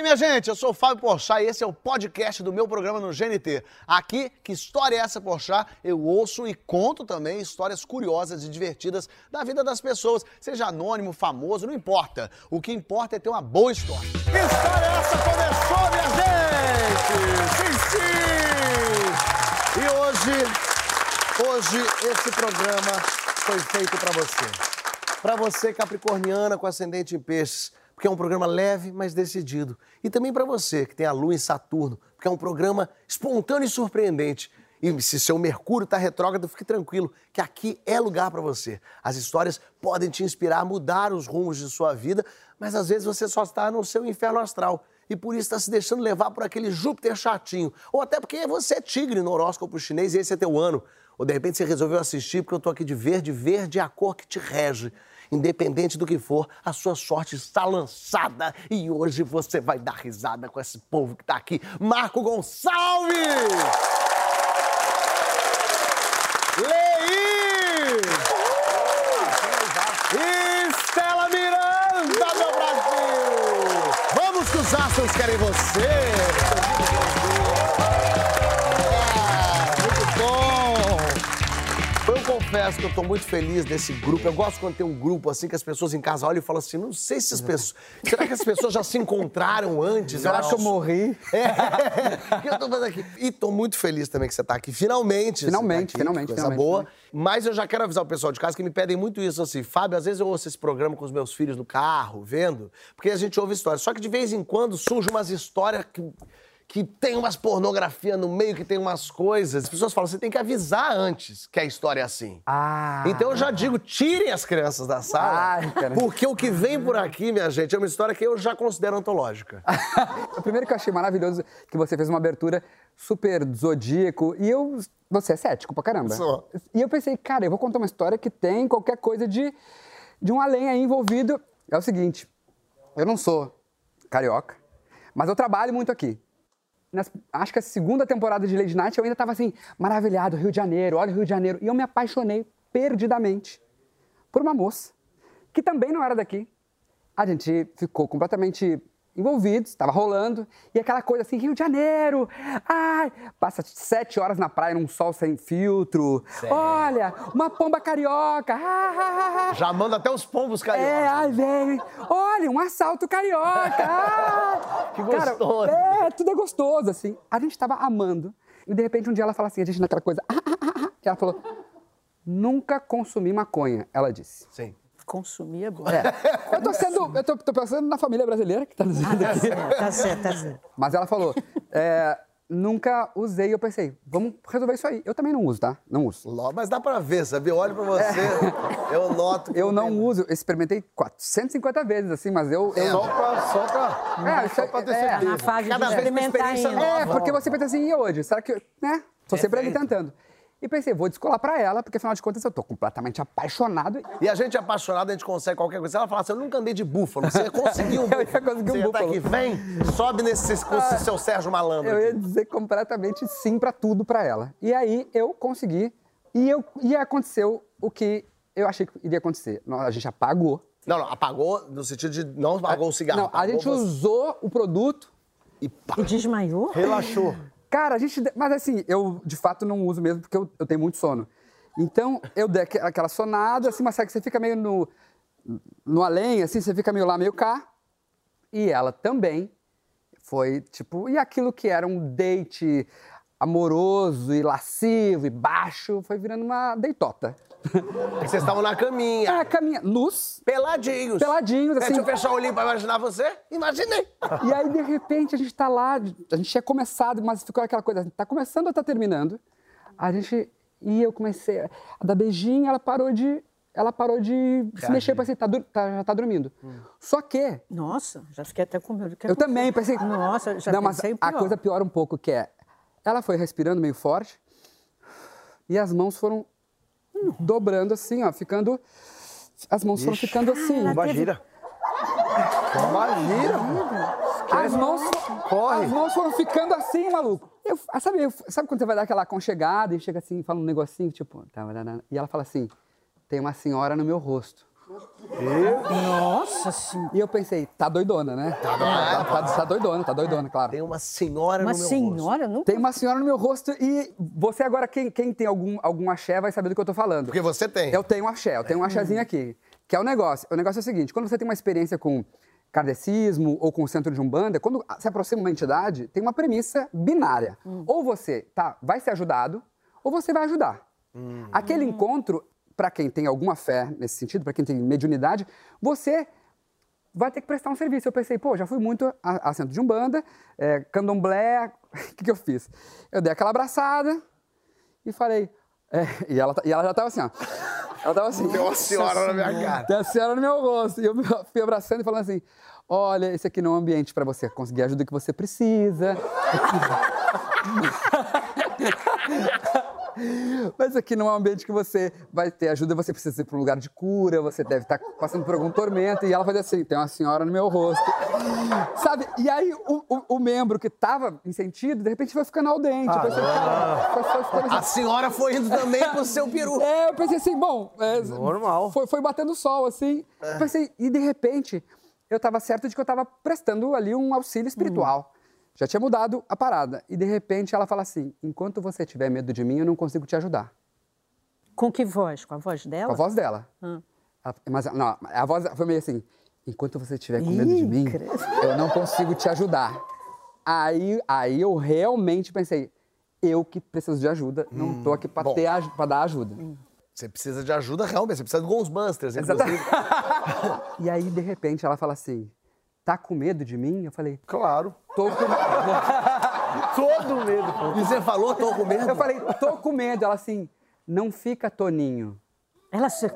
E minha gente, eu sou o Fábio Porchat e esse é o podcast do meu programa no GNT. Aqui, que história é essa, Porchat? Eu ouço e conto também histórias curiosas e divertidas da vida das pessoas, seja anônimo, famoso, não importa. O que importa é ter uma boa história. Que história é essa começou, minha gente? Sim, sim! E hoje, hoje esse programa foi feito para você. Para você, capricorniana com ascendente em peixes porque é um programa leve, mas decidido. E também para você, que tem a Lua em Saturno, porque é um programa espontâneo e surpreendente. E se seu Mercúrio está retrógrado, fique tranquilo, que aqui é lugar para você. As histórias podem te inspirar a mudar os rumos de sua vida, mas às vezes você só está no seu inferno astral e por isso está se deixando levar por aquele Júpiter chatinho. Ou até porque você é tigre no horóscopo chinês e esse é teu ano. Ou de repente você resolveu assistir porque eu tô aqui de verde, verde é a cor que te rege. Independente do que for, a sua sorte está lançada e hoje você vai dar risada com esse povo que está aqui. Marco Gonçalves! Lei! Estela Miranda, meu Brasil! Vamos que os astros querem você! Confesso que eu tô muito feliz desse grupo. Eu gosto quando tem um grupo assim que as pessoas em casa olham e falam assim: não sei se as pessoas. Será que as pessoas já se encontraram antes? Será que eu morri? É. O que eu tô fazendo aqui? E tô muito feliz também que você tá aqui. Finalmente. Finalmente, tá aqui, finalmente. Coisa finalmente, boa. finalmente. Mas eu já quero avisar o pessoal de casa que me pedem muito isso assim. Fábio, às vezes eu ouço esse programa com os meus filhos no carro, vendo, porque a gente ouve histórias. Só que de vez em quando surgem umas histórias que que tem umas pornografia no meio, que tem umas coisas. As pessoas falam, você tem que avisar antes que a história é assim. Ah. Então eu já digo, tirem as crianças da sala, Ai, porque o que vem por aqui, minha gente, é uma história que eu já considero antológica. o primeiro que eu achei maravilhoso que você fez uma abertura super zodíaco e eu você é cético pra caramba. Sou. E eu pensei, cara, eu vou contar uma história que tem qualquer coisa de de um além aí envolvido. É o seguinte, eu não sou carioca, mas eu trabalho muito aqui. Nas, acho que a segunda temporada de Lady Night eu ainda estava assim, maravilhado, Rio de Janeiro, olha o Rio de Janeiro. E eu me apaixonei perdidamente por uma moça que também não era daqui. A gente ficou completamente envolvidos, estava rolando, e aquela coisa assim, Rio de Janeiro, ai, passa sete horas na praia num sol sem filtro, Sério? olha, uma pomba carioca, ah, ah, ah. Já manda até os pombos É, cariocas. ai, vem. Olha, um assalto carioca. Ah. Que Cara, gostoso. é, tudo é gostoso, assim. A gente tava amando. E de repente um dia ela fala assim, a gente naquela coisa. Ah, ah, ah, ah. E ela falou: nunca consumi maconha, ela disse. Sim. Consumir é bom. É. Eu tô sendo. Eu tô, tô pensando na família brasileira que tá nos vendo Tá certo, tá certo, tá certo. Mas ela falou: é, nunca usei. Eu pensei, vamos resolver isso aí. Eu também não uso, tá? Não uso. Ló- Mas dá pra ver, sabe? Eu olho pra você, eu noto que Eu não tem- uso. Eu experimentei 450 vezes, assim, mas eu. eu Só pra, só pra, É, só pra ter é, certeza. Na fase Cada de vez experimentar. É, porque você pensa assim, e hoje? Será que. Né? Tô sempre ali tentando. E pensei, vou descolar pra ela, porque afinal de contas eu tô completamente apaixonado. E a gente é apaixonado, a gente consegue qualquer coisa. Se ela falar assim, eu nunca andei de búfalo, você conseguiu um Eu ia búfalo. conseguir um você tá búfalo. aqui, vem, sobe nesse com esse seu Sérgio Malandro. Eu ia aqui. dizer completamente sim pra tudo pra ela. E aí eu consegui. E, eu, e aconteceu o que eu achei que iria acontecer. Nós- A gente apagou. Não, não, apagou no sentido de não apagou o cigarro. Não, a gente você. usou o produto. E pá, E desmaiou? relaxou. Cara, a gente. Mas assim, eu de fato não uso mesmo porque eu, eu tenho muito sono. Então, eu dei aque- aquela sonada, assim, mas sabe que você fica meio no, no além, assim, você fica meio lá, meio cá. E ela também foi, tipo, e aquilo que era um date amoroso e lascivo e baixo, foi virando uma deitota. É que vocês estavam na caminha, É, caminha, luz, peladinhos. peladinhos, É, assim. Deixa eu fechar o olhinho pra imaginar você. Imaginei. E aí, de repente, a gente tá lá, a gente tinha começado, mas ficou aquela coisa, tá começando ou tá terminando? A gente. E eu comecei a dar beijinho, ela parou de. Ela parou de se mexer, eu pensei, tá, tá- já tá dormindo. Só que, Nossa, já fiquei até com medo. Eu também pensei. Nossa, já Não, mas a pior. coisa piora um pouco, que é. Ela foi respirando meio forte e as mãos foram dobrando assim, ó, ficando. As mãos foram ficando assim. ela teve- Imagina. Imagina. As mãos, Corre. as mãos foram ficando assim, maluco. Eu, ah, sabe, eu- sabe quando você vai dar aquela aconchegada e chega assim, fala um negocinho, tipo... tá, E ela fala assim, tem uma senhora no meu rosto. Nossa senhora. E eu pensei, tá doidona, né? Tá doidona. Tá, tá doidona, tá doidona, claro. Tem uma senhora Uma no meu rosto. senhora, não Tem uma senhora no meu rosto e você agora, quem, quem tem algum, algum axé, vai saber do que eu tô falando. Porque você tem. Eu tenho um axé, eu tenho um axézinho aqui. Que é o negócio. O negócio é o seguinte: quando você tem uma experiência com kardecismo ou com o centro de Umbanda, quando se aproxima uma entidade, tem uma premissa binária. Ou você tá, vai ser ajudado, ou você vai ajudar. Aquele encontro, para quem tem alguma fé nesse sentido, para quem tem mediunidade, você vai ter que prestar um serviço. Eu pensei, pô, já fui muito a, a centro de Umbanda, é, candomblé, o que, que eu fiz? Eu dei aquela abraçada e falei. é, e, ela, tá- e ela já tava assim, ó. Ela tava assim. Tem uma senhora na minha cara. Tem a senhora no meu rosto. E eu fui abraçando e falando assim: olha, esse aqui não é um ambiente para você conseguir a ajuda que você precisa. Mas aqui não é um ambiente que você vai ter ajuda, você precisa ir para um lugar de cura, você deve estar passando por algum tormento. E ela fazia assim: tem uma senhora no meu rosto. Sabe? E aí o, o- o membro que estava em sentido, de repente foi ficando ao dente. Eu pensei, assim. A senhora foi indo também pro seu peru. É, eu pensei assim, bom. é, Normal. Foi, foi batendo sol, assim. É. Pensei, e de repente, eu tava certo de que eu tava prestando ali um auxílio espiritual. Já tinha mudado a parada. E de repente ela fala assim: enquanto você tiver medo de mim, eu não consigo te ajudar. Com que voz? Com a voz Com dela? a voz dela. Hum. Ela- mas não, a voz foi meio assim: enquanto você estiver com medo de Ih, mim, credo. eu não consigo te ajudar. Aí, aí eu realmente pensei: eu que preciso de ajuda, não tô aqui pra, bom. ter, pra dar ajuda. Você precisa de ajuda realmente, você precisa de Ghostbusters, inclusive. E aí, de repente, ela fala assim: tá com medo de mim? Eu falei: Claro. tô com Todo medo, pô. E você falou, tô com medo? Eu falei: tô com medo. Ela assim: não fica Toninho. Ela se...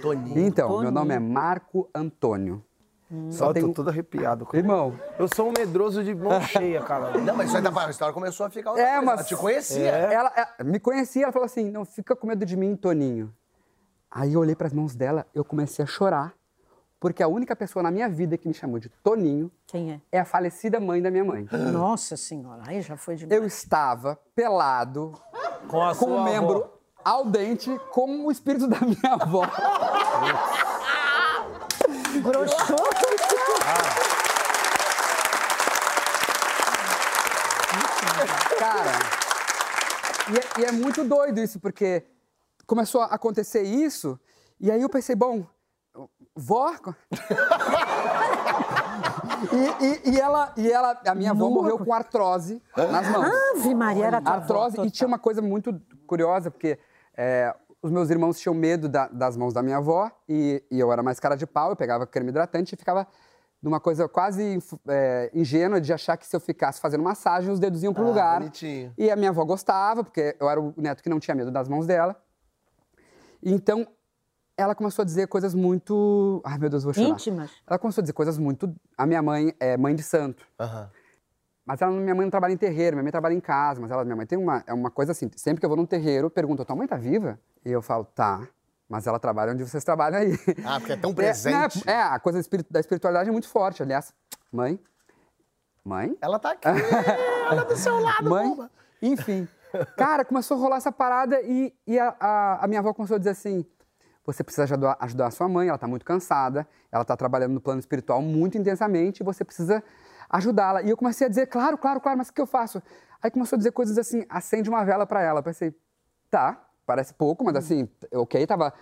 Toninho. Então, meu Toninho. nome é Marco Antônio. Só tem- tô todo arrepiado. cara. Irmão, Eu sou um medroso de mão cheia, cara. Não, mas isso aí da a história começou a ficar outra É, coisa. mas- Ela te conhecia. ela, ela me conhecia, ela falou assim: não fica com medo de mim, Toninho. Aí eu olhei para as mãos dela, eu comecei a chorar, porque a única pessoa na minha vida que me chamou de Toninho Quem é? é a falecida mãe da minha mãe. Nossa senhora, aí já foi demais. Eu estava pelado, Com a com sua o membro avó. ao dente, como o espírito da minha avó. Broxou. Cara, e é, e é muito doido isso, porque começou a acontecer isso, e aí eu pensei, bom, vó. e, e- e ela, e ela, a minha avó morreu com artrose nas mãos. Ave Maria, era avó, artrose, total. e tinha uma coisa muito curiosa, porque é, os meus irmãos tinham medo da- das mãos da minha avó, e, e eu era mais cara de pau, eu pegava creme hidratante e ficava numa coisa quase é, ingênua de achar que se eu ficasse fazendo massagem, os dedos iam pro Ah, lugar. bonitinho. E a minha avó gostava, porque eu era o neto que não tinha medo das mãos dela. Então, ela começou a dizer coisas muito. Ai, meu Deus, vou chorar. Íntimas? Ela começou a dizer coisas muito. A minha mãe é mãe de santo. Aham. Mas ela, minha mãe não trabalha em terreiro, minha mãe trabalha em casa. Mas ela, minha mãe tem uma, é uma coisa assim: sempre que eu vou num terreiro, pergunto, tua mãe tá viva? E eu falo, tá. Mas ela trabalha onde vocês trabalham aí. Ah, porque é tão É, presente. né, É, a coisa da espiritualidade é muito forte. Aliás, mãe. Mãe? Ela tá aqui, ela do seu lado, Mãe, bomba. enfim. Cara, começou a rolar essa parada e, e a, a- a minha avó começou a dizer assim: você precisa ajudar, ajudar a sua mãe, ela tá muito cansada, ela tá trabalhando no plano espiritual muito intensamente e você precisa ajudá-la. E eu comecei a dizer: claro, claro, claro, mas o que eu faço? Aí começou a dizer coisas assim: acende uma vela pra ela. Eu pensei: tá, parece pouco, mas assim, ok, tava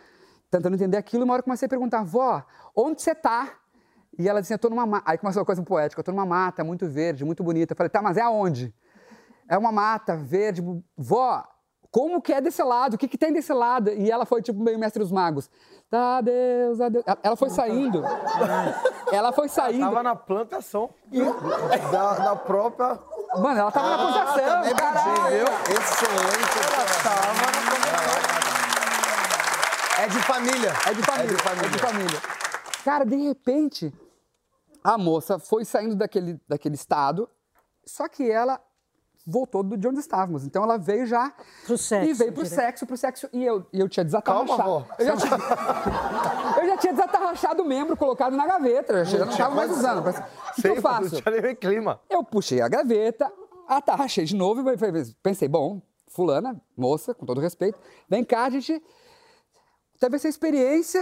tentando entender aquilo. E uma hora eu comecei a perguntar: vó, onde você tá? E ela disse: eu tô numa mata. Aí começou uma coisa poética: eu tô numa mata muito verde, muito bonita. Eu falei: tá, mas é aonde? É uma mata verde. Vó, como que é desse lado? O que, que tem desse lado? E ela foi tipo meio mestre dos magos. Tá, Deus, adeus. Ela- Ela foi saindo. Ela foi saindo. Tava na plantação da, da própria. Mano, ela tava na plantação. Também caralho. podia, viu? Excelente. É de família. É de família, É de família. é de família. Cara, de repente, a moça foi saindo daquele, daquele estado, só que ela voltou do- de onde estávamos. Então ela veio já. Pro sexo, E veio pro direto. sexo, pro sexo. E eu, e eu tinha desatarrachado. Calma. Eu já tinha, eu já tinha desatarrachado o membro colocado na gaveta. Eu já não estava mais usando. O que, que eu faço? nem clima. Eu puxei a gaveta, atarrachei de novo e pensei, bom, fulana, moça, com todo respeito, vem cá, a gente teve essa experiência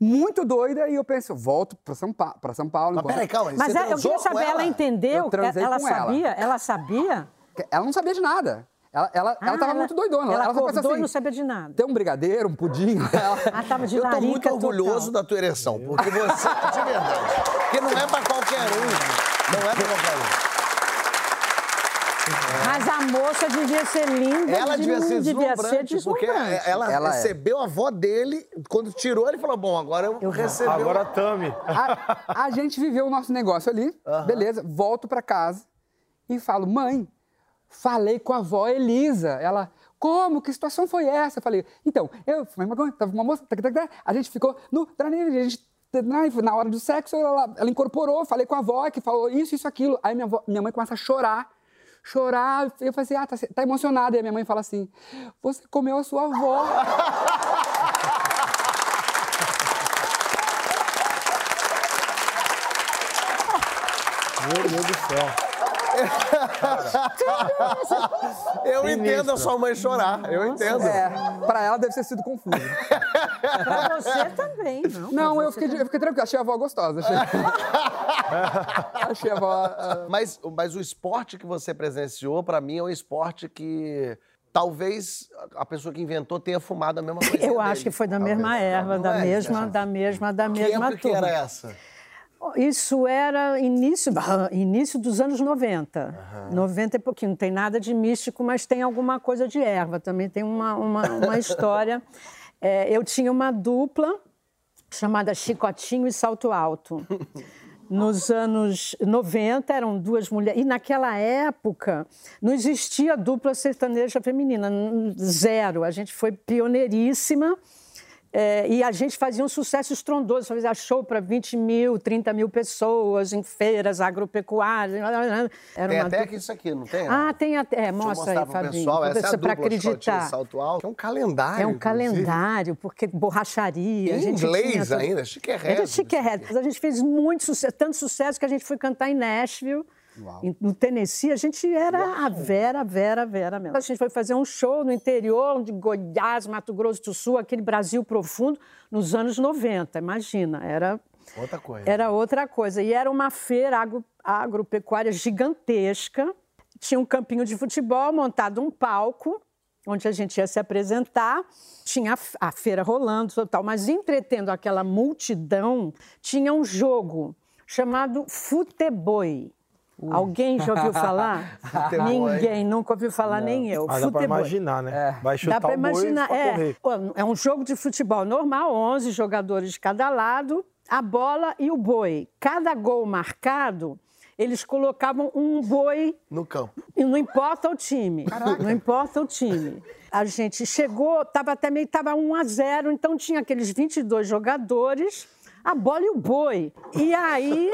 muito doida, e eu penso, volto pra São, pa São Paulo. Mas peraí, calma. Mas você é, eu queria saber, ela, ela? entendeu? Eu ela com ela. sabia? Ela sabia? Ela não sabia de nada. Ela, ela, ela Ah, tava muito doidona. Ela, pensou acordou e assim, não sabia de nada. Tem um brigadeiro, um pudim. Ela- Ah, tava de Eu tô muito orgulhoso total. da tua ereção, porque você, de verdade, porque não é pra qualquer um. Não é pra qualquer um. Mas a moça devia ser linda. Ela devia ser devia ser deslumbrante, porque ela, Ela é. recebeu a avó dele, quando tirou, ele falou, bom, agora eu, recebi. Agora tame. a, a gente viveu o nosso negócio ali, beleza, volto pra casa e falo, mãe, falei com a avó Elisa. Ela, como? Que situação foi essa? Eu falei, então, eu fui uma, tava uma moça, a gente ficou no. A gente, na hora do sexo, ela, ela incorporou, falei com a avó que falou isso, isso, aquilo. Aí minha, avó- minha mãe começa a chorar. Chorar, eu falei assim, ah, tá, tá emocionada. E a minha mãe fala assim: Você comeu a sua avó. Meu Deus do céu. Eu entendo a sua mãe chorar, eu entendo. É, pra ela deve ter sido confuso. Pra você também, não? Não, eu fiquei, eu fiquei tranquilo, achei a avó gostosa. Achei, achei a avó. ah, Mas, mas o esporte que você presenciou, pra mim, é um esporte que talvez a pessoa que inventou tenha fumado a mesma coisa. Eu acho que foi da mesma erva, da mesma, da mesma, da Que mesma época que turma. era essa? Isso era início, início dos anos 90. 90 e pouquinho. Não tem nada de místico, mas tem alguma coisa de erva. Também tem uma, uma, uma história. É, eu tinha uma dupla chamada Chicotinho e Salto Alto. Nos anos 90 eram duas mulheres. E naquela época não existia dupla sertaneja feminina, zero. A gente foi pioneiríssima. É, e a gente fazia um sucesso estrondoso, fazia show para 20 mil, 30 mil pessoas, em feiras agropecuárias. Era Tem até du- aqui isso aqui, não tem? Ah, tem até. Eu mostra aí, Fabinho. pessoal. Essa é a dupla Shortinho acreditar. Salto Alto. É um calendário. É um calendário, porque borracharia. Em tinha inglês tudo. ainda, chiquérrimo Era. Mas A gente fez muito sucesso, tanto sucesso que a gente foi cantar em Nashville. Em- No Tennessee, a gente era a Vera, Vera, Vera mesmo. A gente foi fazer um show no interior de Goiás, Mato Grosso do Sul, aquele Brasil profundo, nos anos 90. Imagina, era Outra coisa. era outra coisa. E era uma feira agro- agropecuária gigantesca. Tinha um campinho de futebol, montado um palco, onde a gente ia se apresentar. Tinha a feira rolando, total. Mas entretendo aquela multidão, tinha um jogo chamado Futeboi. Alguém já ouviu falar? Ninguém, nunca ouviu falar, nem eu. Ah, dá pra Futeboi. imaginar, né? Vai chutar Dá para o boi imaginar. pra É, é um jogo de futebol normal, 11 jogadores de cada lado, a bola e o boi. Cada gol marcado, eles colocavam um boi No campo. e não importa o time. Não importa o time. A gente chegou, estava até meio, estava 1 a 0, então tinha aqueles 22 jogadores, a bola e o boi. E aí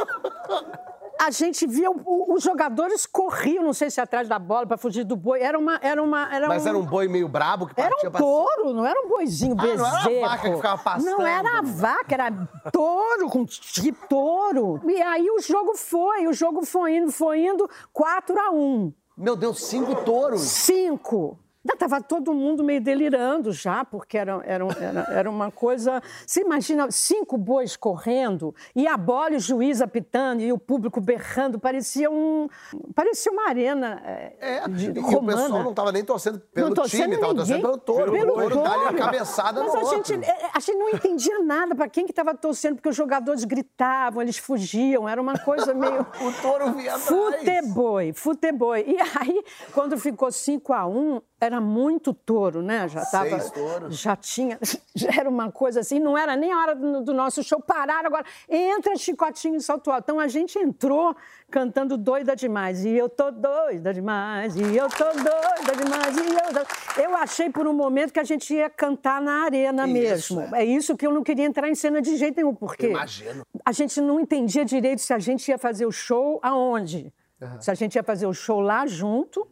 a gente via o- o- os jogadores corriam, não sei se atrás da bola para fugir do boi. Era uma era uma era Mas um, era um boi meio brabo que era um pra touro, não era um boizinho Ah, não era a bezerro. vaca que ficava pastando. Não era a vaca, era touro, com que touro. E aí o jogo foi, o jogo foi indo, foi indo, 4 a 1 Meu Deus, cinco touros. Cinco. Já Tava todo mundo meio delirando já, porque era, era, era, era uma coisa. Você imagina cinco bois correndo e a bola e o juiz apitando e o público berrando, parecia um. Parecia uma arena é, É, de, e o romana. pessoal não tava nem torcendo pelo não time, tava torcendo pelo touro. Pelo o touro touro. dá ali a cabeçada Mas no a outro. gente, é, a gente não entendia nada para quem que estava torcendo, porque os jogadores gritavam, eles fugiam, era uma coisa meio... O touro atrás. Futeboi, futeboi. E aí, quando ficou 5 a 1 era muito touro, né? Já tava, Seis touros. Já tinha, já era uma coisa assim, não era nem a hora do, do nosso show, pararam agora, entra Chicotinho e Salto Alto. Então a gente entrou cantando doida demais, e eu tô doida demais, e eu tô doida demais, e eu... tô- Eu achei por um momento que a gente ia cantar na arena Isso, mesmo. É isso que eu não queria entrar em cena de jeito nenhum, porque imagino. a gente não entendia direito se a gente ia fazer o show aonde. Se a gente ia fazer o show lá junto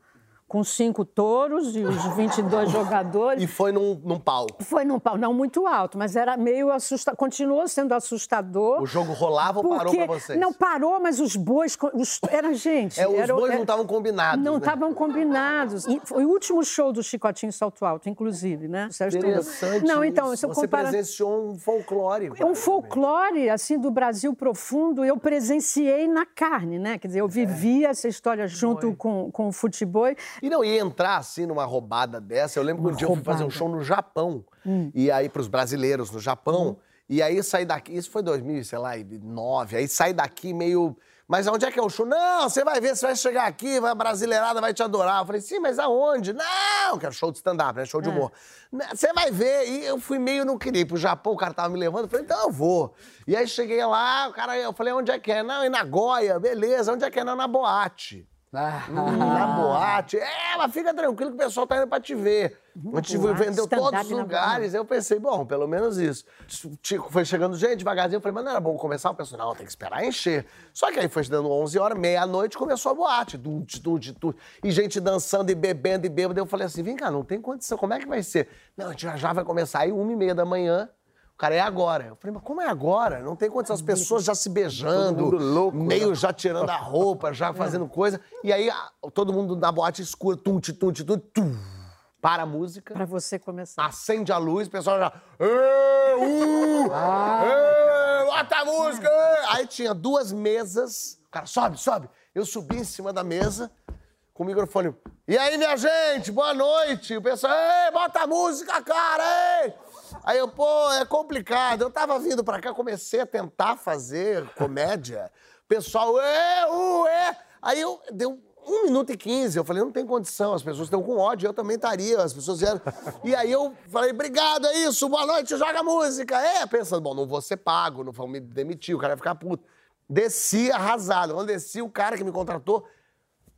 com cinco touros e os 22 jogadores. E foi num, num palco. Foi num pau, não muito alto, mas era meio assustador. Continuou sendo assustador. O jogo rolava ou parou pra vocês? Não, parou, mas os bois. Os, era gente. É, os era- bois não era- estavam combinados. Não né? estavam combinados. E foi o último show do Chicotinho Salto Alto, inclusive, né? Sérgio. Interessante. Não, então, isso. Você comparar. presenciou um folclore. É um folclore, assim, do Brasil profundo, eu presenciei na carne, né? Quer dizer, eu vivi essa história junto com, com o futebol. E não ia entrar assim numa roubada dessa. Eu lembro que um dia eu fui fazer um show no Japão. E aí, pros brasileiros no Japão. E aí saí daqui. Isso foi 2000, sei lá, 2009. Aí saí daqui meio. Mas onde é que é o show? Não, você vai ver, você vai chegar aqui, vai, a brasileirada vai te adorar. Eu falei, sim, mas aonde? Não, que era show de stand-up, né? Show de humor. "Não, Você vai ver. E eu fui meio, não queria ir pro Japão, o cara tava me levando. Eu falei, então eu vou. E aí cheguei lá, o cara, eu falei, onde é que é? Não, em Nagoya, beleza. Onde é que é? Não, na boate. Ah, Na boate. É, mas fica tranquilo que o pessoal tá indo pra te ver. A gente boate, vendeu todos os lugares. Eu pensei, bom, pelo menos isso. Tico foi chegando gente devagarzinho. Eu falei, mas não era bom começar? O pessoal, não, tem que esperar encher. Só que aí foi dando 11 horas, meia-noite, começou a boate. Tudo, tudo, tudo. E gente dançando e bebendo e bêbado. Eu falei assim, vem cá, não tem condição. Como é que vai ser? Não, a gente já, já vai começar aí uma e meia da manhã. O cara, é agora. Eu falei, mas como é agora? Não tem condição. As pessoas já se beijando, louco, meio né? já tirando a roupa, já fazendo coisa. E aí todo mundo na boate escura, tum, tum, tum, tum, tum, para a música, Para você começar. acende a luz, o pessoal já. "Ê, uh, ê, Bota a música! ê." Aí tinha duas mesas. O cara, sobe, sobe. Eu subi em cima da mesa com o microfone. E aí, minha gente, boa noite. O pessoal, ei, bota a música, cara, ei! Aí eu, pô, é complicado. Eu tava vindo pra cá, comecei a tentar fazer comédia. Pessoal, uh, é. Aí eu, deu um minuto e quinze. Eu falei, não tem condição, as pessoas estão com ódio, eu também estaria, as pessoas vieram. E aí eu falei, obrigado, é isso, boa noite, joga música. É, pensando, bom, não vou ser pago, não vão me demitir, o cara vai ficar puto. Desci arrasado. Quando desci, o cara que me contratou,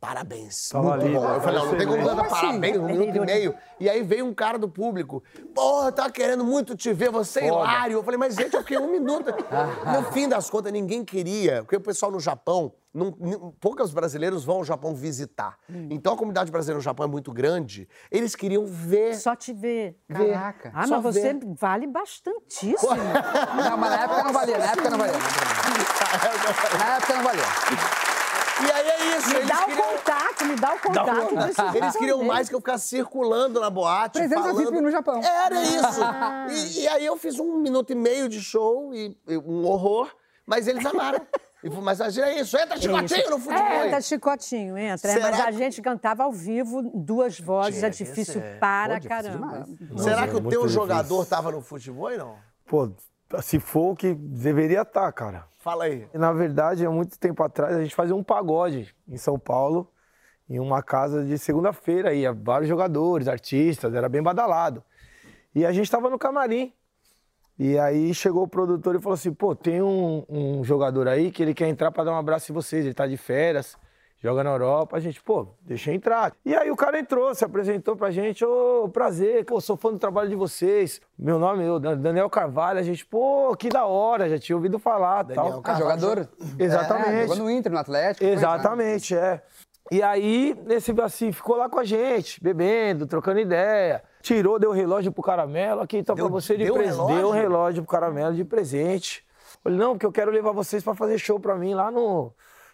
parabéns. Tava muito ali, bom. né? Eu falei, não, não tem como Excelente. dar assim? parabéns, um minuto e meio. E aí veio um cara do público, porra, tá querendo muito te ver, você é hilário. Eu falei, mas gente, eu fiquei um minuto. No fim das contas, ninguém queria, porque o pessoal no Japão, não, poucos brasileiros vão ao Japão visitar. Então a comunidade brasileira no Japão é muito grande, eles queriam ver. Só te ver. Caraca. Ah, Só mas você ver. vale bastantíssimo. Não, mas na época não valia, na época não valia. Na época não valia. E aí é isso, Me dá o contato, me dá o contato. Eles queriam mais que eu ficasse circulando na boate. Presença falando... VIP no Japão. Era isso. E, e aí eu fiz um minuto e meio de show, e, e um horror, mas eles amaram. E, mas é isso, entra chicotinho no futebol. É, tá chicotinho, entra. É, Será mas a que- gente cantava ao vivo, duas vozes, é difícil para Pô, difícil caramba. demais. Será Não, que o é teu jogador difícil. tava no futebol, não? Pô, se for o que deveria estar, cara. Fala aí. Na verdade, há muito tempo atrás, a gente fazia um pagode em São Paulo, em uma casa de segunda-feira, ia vários jogadores, artistas, era bem badalado. E a gente estava no camarim. E aí chegou o produtor e falou assim: pô, tem um, um jogador aí que ele quer entrar para dar um abraço em vocês, ele tá de férias, joga na Europa. A gente, pô, deixa eu entrar. E aí o cara entrou, se apresentou pra gente: ô, prazer, pô, sou fã do trabalho de vocês. Meu nome é Daniel Carvalho. A gente, pô, que da hora, já tinha ouvido falar Daniel tal. Ah, jogador. Exatamente. É, jogou no Inter, no Atlético. Exatamente, é. E aí, nesse assim, ficou lá com a gente, bebendo, trocando ideia. Tirou, deu o relógio pro caramelo. Aqui tá Deu- pra você de presente. Deu o relógio pro caramelo de presente. Falei, não, porque eu quero levar vocês pra fazer show pra mim lá no.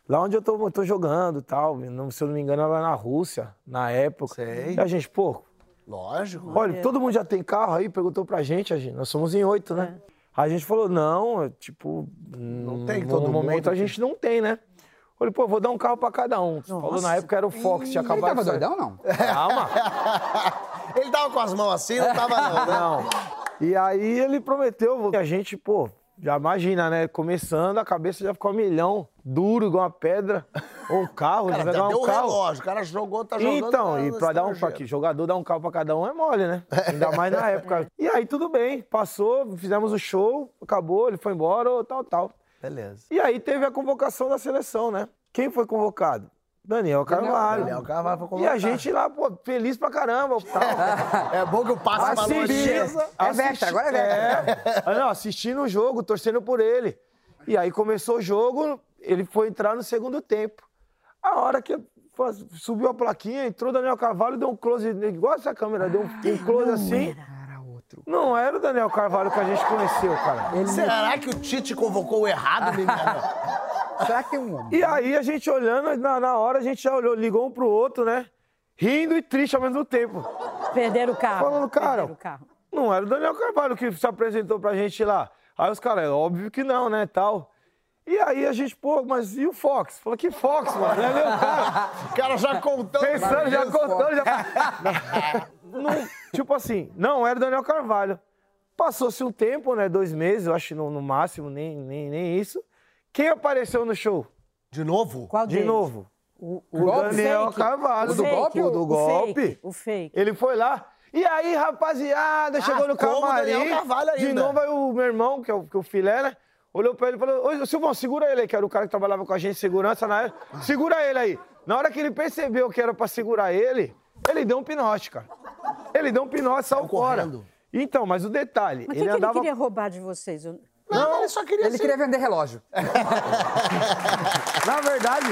Lá onde eu tô, eu tô jogando e tal. Não- Se eu não me engano, lá na Rússia, na época. Sei. E a gente, pô, Lógico. Olha, todo mundo já tem carro aí, perguntou pra gente, a gente nós somos em oito, né? A gente falou, não, é, tipo, não tem no todo momento mundo a gente não tem, né? Falei, pô, vou dar um carro pra cada um. Falou na época era o Fox, tinha Ele acabado tava de sair. doidão, não? Calma. Ele tava com as mãos assim, não tava não, né? Não. E aí ele prometeu, a gente, pô, já imagina, né? Começando, a cabeça já ficou um milhão, duro igual uma pedra, ou um carro, Cara, já deu um o carro. relógio, o cara jogou, tá jogando. Então, tá e pra dar um que jogador dar um carro pra cada um é mole, né? Ainda mais na época. E aí tudo bem, passou, fizemos o show, acabou, ele foi embora, tal, tal. Beleza. E aí teve a convocação da seleção, né? Quem foi convocado? Daniel Carvalho. Daniel Carvalho foi E a gente lá, pô, feliz pra caramba. Tal. É bom que o passe pra Assistindo. É Vectra, agora é Vectra. É. Não, assistindo o jogo, torcendo por ele. E aí começou o jogo, ele foi entrar no segundo tempo. A hora que subiu a plaquinha, entrou o Daniel Carvalho, deu um close, igual essa câmera, deu um, close assim. Era outro. Não era o Daniel Carvalho que a gente conheceu, cara. Será que o Tite convocou o errado, menino? Será que tem um homem? E aí a gente olhando, na, na hora a gente já olhou, ligou um pro outro, né? Rindo e triste ao mesmo tempo. Perderam o carro. Falando, cara, Perderam o carro. Não era o Daniel Carvalho que se apresentou pra gente lá. Aí os caras, é óbvio que não, né, tal. E aí a gente, pô, mas e o Fox? Falou, que Fox, mano? Não é o cara. O cara já contando. Pensando, já contando, já... Não, tipo assim, não era o Daniel Carvalho. Passou-se um tempo, né, dois meses, eu acho no, no máximo, nem, nem, nem isso. Quem apareceu no show? De novo? Qual De deles? novo. O, O Daniel fake. Carvalho. O do golpe? O do O golpe. fake. O fake. Ele foi lá. E aí, rapaziada, chegou no o camarim. Daniel Carvalho De novo, aí o meu irmão, que é o, que é o filé, né? Olhou pra ele e falou: Ô, Silvão, segura ele aí, que era o cara que trabalhava com a gente de segurança na época. Segura ele aí. Na hora que ele percebeu que era pra segurar ele, ele deu um pinote, cara. Ele deu um pinote, saiu fora. Então, mas o detalhe, Mas o que, ele que ele andava. queria roubar de vocês? Eu- Não, ele só queria Ele ser- queria vender relógio. Na verdade.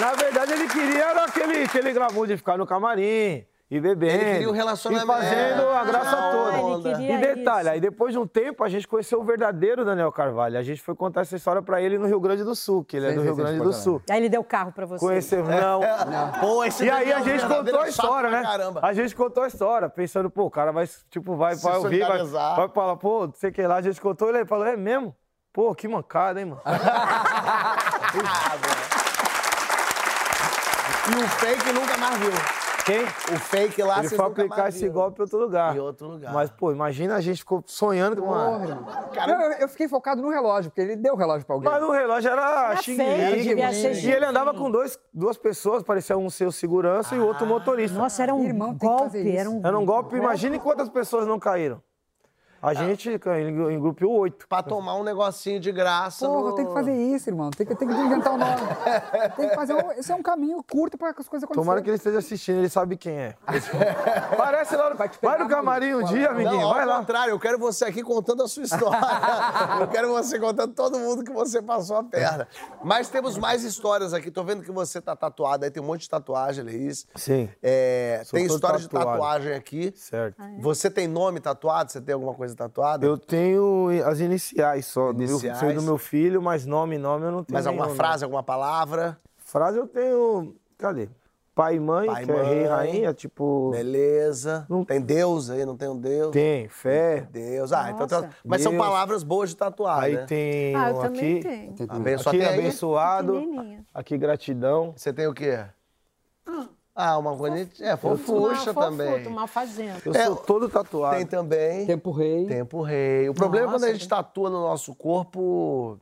Na verdade, ele queria era aquele, aquele glamour de ficar no camarim e bebendo. Ele queria o relacionamento. E fazendo a graça Ah, toda. e detalhe, isso. aí depois de um tempo, a gente conheceu o verdadeiro Daniel Carvalho. A gente foi contar essa história pra ele no Rio Grande do Sul, que ele é Sim, do sim, Rio sim, Grande de do Sul. Aí ele deu carro pra vocês. Conhecemos, não. Pô, esse E aí a gente contou a é história, né? Caramba. A gente contou a história, pensando, pô, o cara vai, tipo, vai, Se vai ouvir, vai, vai falar, pô, não sei o que lá. A gente contou, ele falou, é mesmo? Pô, que mancada, hein, mano? E o fake nunca mais viu. Quem? O fake lá, Ele foi aplicar esse viram. golpe em outro lugar. Em outro lugar. Mas, pô, imagina a gente ficou sonhando com uma... Não, eu, eu fiquei focado no relógio, porque ele deu o relógio pra alguém. Mas o relógio era xing ser E ele andava com dois, duas pessoas, parecia um seu segurança e o outro motorista. Nossa, era um Irmão, golpe. Era um, Era um golpe, imagine quantas pessoas não caíram. A gente em, em grupo oito. Pra tomar um negocinho de graça. Porra, no... tem que fazer isso, irmão. Tem que, tem que inventar um nome. tem que fazer um, esse é um caminho curto para que as coisas aconteçam. Tomara que ele esteja assistindo, ele sabe quem é. Parece lá no... Vai Vai no camarim um dia, amiguinho, Não, vai ao lá. contrário, eu quero você aqui contando a sua história. eu quero você contando todo mundo que você passou a perna. Mas temos mais histórias aqui. Tô vendo que você tá tatuado aí, tem um monte de tatuagem, Leís. Sim. É, tem história de tatuado. tatuagem aqui. Certo. Você tem nome tatuado? Você tem alguma coisa tatuada? Eu tenho as iniciais só. do meu- Iniciais. Sei do meu filho, mas nome, nome eu não tenho Mas alguma nenhum, frase, alguma palavra? não. Frase eu tenho... Cadê? Pai e mãe, Pai que é rei e mãe. rainha, tipo... Beleza. Não- Tem Deus aí, não tem um Deus? Tem, fé. Deus. Ah, então tem- Nossa. Mas são Deus. palavras boas de tatuar, Aí né? tem Ah, eu um também aqui... tenho. Abençoa Aqui abençoado, aqui gratidão. Você tem o quê? Ah, uma bonitinha. É, fofucha Uma também. fofuta, uma fazenda. Eu É, sou todo tatuado. Tem também. Tempo rei. Tempo rei. O problema é quando a Nossa, gente tatua no nosso corpo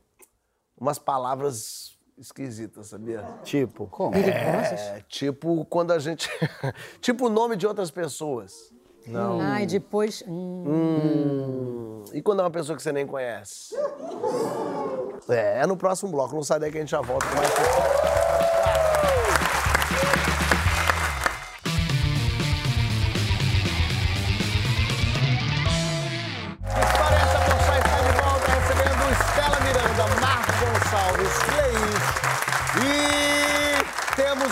umas palavras esquisitas, sabia? Tipo, Como? É, tipo quando a gente. tipo o nome de outras pessoas. não. Ah, e depois. hum, Hum, e quando é uma pessoa que você nem conhece? É, é no próximo bloco. Não sai daí que a gente já volta com mais.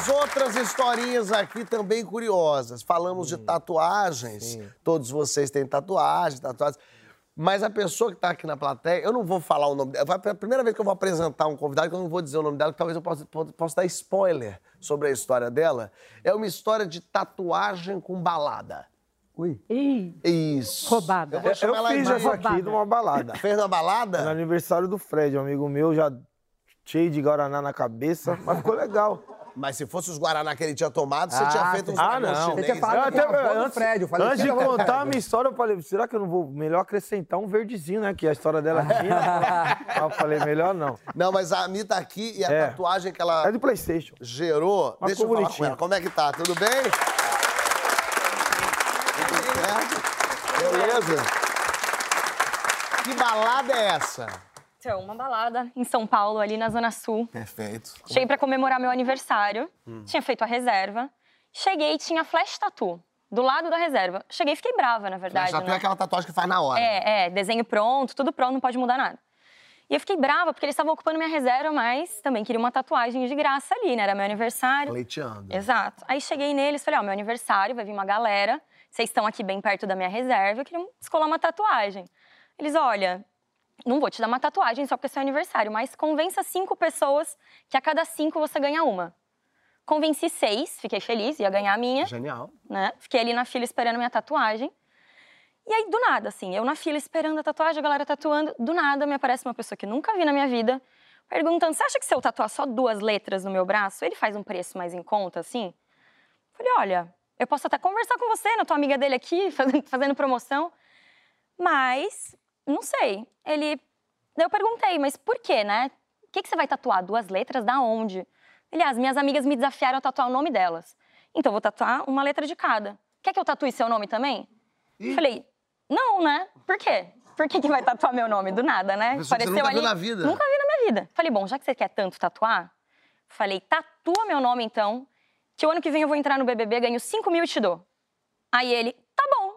Temos outras historinhas aqui também curiosas. Falamos de tatuagens. Todos vocês têm tatuagem, tatuagens. Mas a pessoa que está aqui na plateia, eu não vou falar o nome dela. Vai- É a primeira vez que eu vou apresentar um convidado, que eu não vou dizer o nome dela, que talvez eu possa, possa dar spoiler sobre a história dela. É uma história de tatuagem com balada. Ui. Ih, Isso. Roubada. Eu vou Eu, ela fiz de- essa aqui numa balada. Fez na No balada? aniversário do Fred, um amigo meu, já cheio de Guaraná na cabeça, mas ficou legal. Mas se fosse os Guaraná que ele tinha tomado, você Ah, tinha feito uns ah, não. Você tinha falado né? que era a avó do Fred, eu falei, antes de "Tira a avó do contar a Fred". minha história, eu falei, será que eu não vou melhor acrescentar um verdezinho, né? Que a história dela tinha. Aí eu falei, melhor não. Não, mas a Mi tá aqui e a É. tatuagem que ela É do Playstation. gerou. Mas Deixa eu ficou falar com bonitinho. ela. Como é que tá? Tudo bem? Tudo certo? Beleza? Que balada é essa? Então, uma balada em São Paulo, ali na Zona Sul. Perfeito. Cheguei pra comemorar meu aniversário. Hum. Tinha feito a reserva. Cheguei e tinha flash tattoo do lado da reserva. Cheguei e fiquei brava, na verdade. Já tu é né? aquela tatuagem que faz na hora. É, é, desenho pronto, tudo pronto, não pode mudar nada. E eu fiquei brava, porque eles estavam ocupando minha reserva, mas também queria uma tatuagem de graça ali, né? Era meu aniversário. Leiteando. Exato. Aí cheguei neles, falei, ó, meu aniversário, vai vir uma galera, vocês estão aqui bem perto da minha reserva, eu queria descolar uma tatuagem. Eles, olha, não vou te dar uma tatuagem só porque é seu aniversário, mas convença cinco pessoas que a cada cinco você ganha uma. Convenci seis, fiquei feliz, ia ganhar a minha, Genial. né? Fiquei ali na fila esperando minha tatuagem. E aí, do nada, assim, eu na fila esperando a tatuagem, a galera tatuando, do nada me aparece uma pessoa que nunca vi na minha vida, perguntando: você acha que se eu tatuar só duas letras no meu braço, ele faz um preço mais em conta, assim? Falei: olha, eu posso até conversar com você, né? Tô amiga dele aqui, fazendo, fazendo promoção, mas não sei. Ele. Eu perguntei, mas por quê, né? O que, que você vai tatuar? Duas letras da onde? Ele, "Ah, as minhas amigas me desafiaram a tatuar o nome delas. Então eu vou tatuar uma letra de cada. Quer que eu tatue seu nome também? Falei, não, né? Por quê? Por que, que vai tatuar meu nome? Do nada, né? Pessoa nunca viu na vida. Nunca vi na minha vida. Falei, bom, já que você quer tanto tatuar, falei, tatua meu nome então, que o ano que vem eu vou entrar no BBB, ganho 5 mil e te dou. Aí ele, tá bom.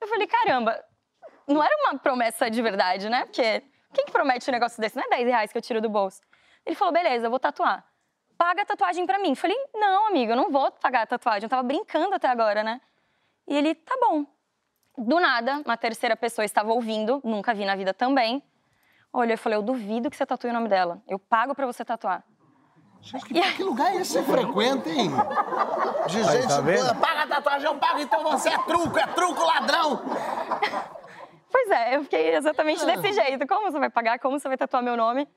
Eu falei, caramba, não era uma promessa de verdade, né? Porque quem que promete um negócio desse? Não é 10 reais que eu tiro do bolso. Ele falou, beleza, eu vou tatuar. Paga a tatuagem pra mim. Falei, não, amigo, eu não vou pagar a tatuagem. Eu tava brincando até agora, né? E ele, tá bom. Do nada, uma terceira pessoa estava ouvindo, nunca vi na vida também. Olha, eu falei, eu duvido que você tatue o nome dela. Eu pago pra você tatuar. Gente, que, que lugar é esse que você frequenta, hein? De gente tá paga a tatuagem, eu pago, então você é truco, é truco, ladrão. Pois é, eu fiquei exatamente Ah. desse jeito. Como você vai pagar? Como você vai tatuar meu nome?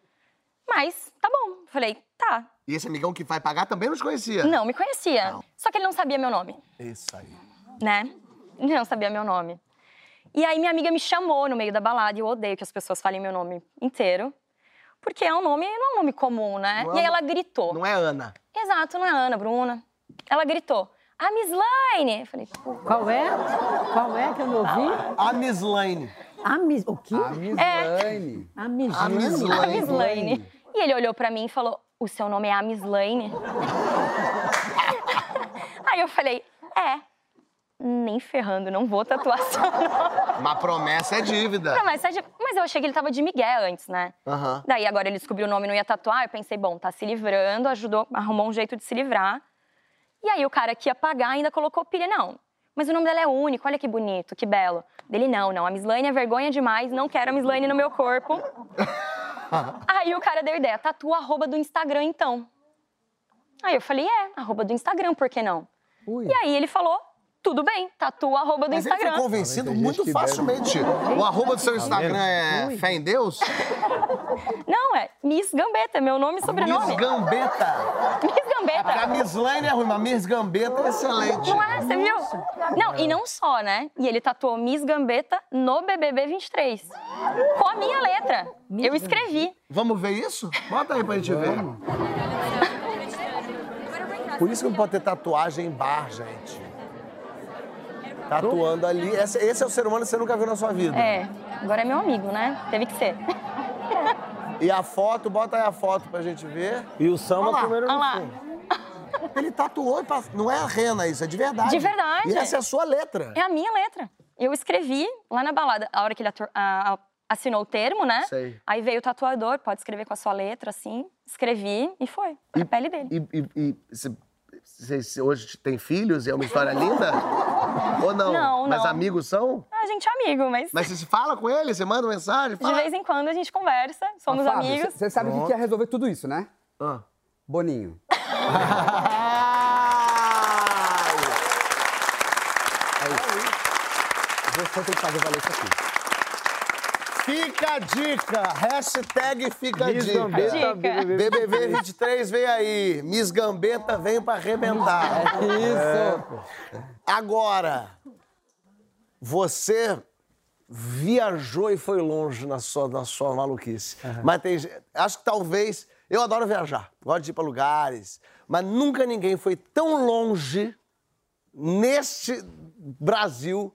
Mas, tá bom. Falei, tá. E esse amigão que vai pagar também não te conhecia? Não, me conhecia. Só que ele não sabia meu nome. Isso aí. né? Não sabia meu nome. E aí minha amiga me chamou no meio da balada e eu odeio que as pessoas falem meu nome inteiro. Porque é um nome, não é um nome comum, né? Não é e aí ela gritou. Não é Ana. Exato, não é Ana, Bruna. Ela gritou, a Miss Laine! Eu falei, pô, Qual é? Qual é que eu não ouvi? A Miss Lane. A mis... O quê? A Mislaine. A mis... A Miss a Lane. Miss Laine. E ele olhou pra mim e falou, o seu nome é a Miss Laine? aí eu falei, é. Nem ferrando, não vou tatuar seu nome. Uma promessa é dívida. Não, mas, sabe- mas eu achei que ele tava de migué antes, né? Aham. Daí agora ele descobriu o nome e não ia tatuar. Eu pensei, bom, tá se livrando, ajudou, arrumou um jeito de se livrar. E aí o cara que ia pagar ainda colocou pilha. Não, mas o nome dela é único, olha que bonito, que belo. Dele, não, não, a Mislaine é vergonha demais, não quero a Mislaine no meu corpo. aí o cara deu ideia, tatua a arroba do Instagram então. Aí eu falei, é, arroba do Instagram, por que não? Ui. E aí ele falou, tudo bem, tatua a arroba do Mas ele foi Instagram. convencido Tem gente muito facilmente. O arroba do seu Instagram é fé em Deus? Não, é Miss Gambetta, meu nome e sobrenome. Miss Gambetta. Miss Gambetta. A Miss Lane é ruim, mas Miss Gambetta é excelente. Não é? Você viu? Não, e não só, né? E ele tatuou Miss Gambetta no BBB 23. Com a minha letra. Eu escrevi. Vamos ver isso? Bota aí pra gente ver. Por isso que não pode ter tatuagem em bar, gente. Tatuando ali. Esse, esse é o ser humano que você nunca viu na sua vida. É, agora é meu amigo, né? Teve que ser. E a foto, bota aí a foto pra gente ver. E o samba Olha lá, primeiro olha no lá. fim. Ele tatuou e passou. Não é a rena isso, é de verdade. De verdade. E essa é a sua letra. É a minha letra. Eu escrevi lá na balada, a hora que ele ator- a- a- assinou o termo, né? Sei. Aí veio o tatuador, pode escrever com a sua letra, assim. Escrevi e foi. A pele dele. E, e, e se hoje tem filhos e é uma história linda? Ou não? Não, Mas não. amigos são? A gente é amigo, mas, Mas você se fala com ele? Você manda mensagem? de Fala. vez em quando a gente conversa, somos Fábio, amigos. Você sabe o que ia resolver tudo isso, né? Ah. Boninho. Você tem que fazer valer isso aqui. Fica a dica! Hashtag fica a Miss dica. Gambetta, Dica. BBB. BBB 23 vem aí. Miss Gambetta vem pra arrebentar. Isso! Agora, você viajou e foi longe na sua, na sua maluquice. Mas tem gente- Acho que talvez. Eu adoro viajar, gosto de ir pra lugares. Mas nunca ninguém foi tão longe neste Brasil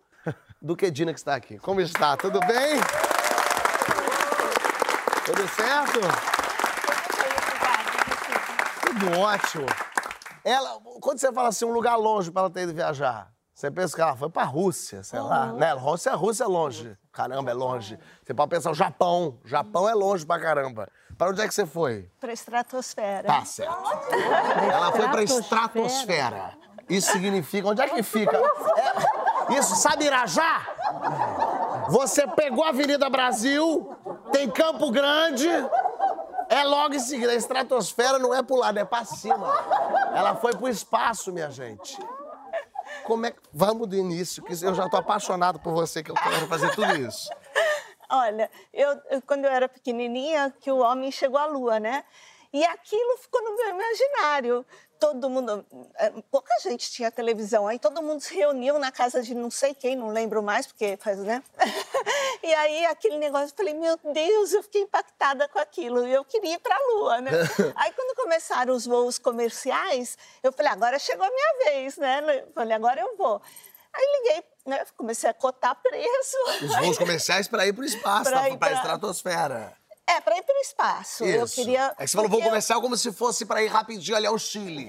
do que Dina que está aqui. Como está? Tudo bem? Tudo certo? Tudo ótimo. Ela, quando você fala assim, um lugar longe para ela ter ido viajar, Você pensa que ela foi pra Rússia, sei lá. Né? Rússia, Rússia é longe. Caramba, é longe. Você pode pensar o Japão. Japão é longe pra caramba. Pra onde é que você foi? Pra estratosfera. Tá certo. Ela foi pra estratosfera. Isso significa. Onde é que fica? É- isso, sabe Irajá? Você pegou a Avenida Brasil, tem Campo Grande, é logo em seguida. A estratosfera não é pro lado, é pra cima. Ela foi pro espaço, minha gente. Como é que. Vamos do início, que eu já tô apaixonado por você, que eu quero fazer tudo isso. Olha, eu, eu- quando eu era pequenininha, que o homem chegou à Lua, né? E aquilo ficou no meu imaginário. Todo mundo, eh, pouca gente tinha televisão, aí todo mundo se reuniu na casa de não sei quem, não lembro mais, porque faz, né? E aí aquele negócio, eu falei, meu Deus, eu fiquei impactada com aquilo, e eu queria ir para a Lua, né? Aí quando começaram os voos comerciais, eu falei, agora chegou a minha vez, né? Eu Falei, agora eu vou. Aí liguei, né? Comecei a cotar preço. Os voos comerciais pra ir pro espaço, Pra pra, ir pra pra- estratosfera. É, para ir para o espaço. Eu Isso. queria. É que você falou porque eu- comercial como se fosse pra ir rapidinho ali ao Chile.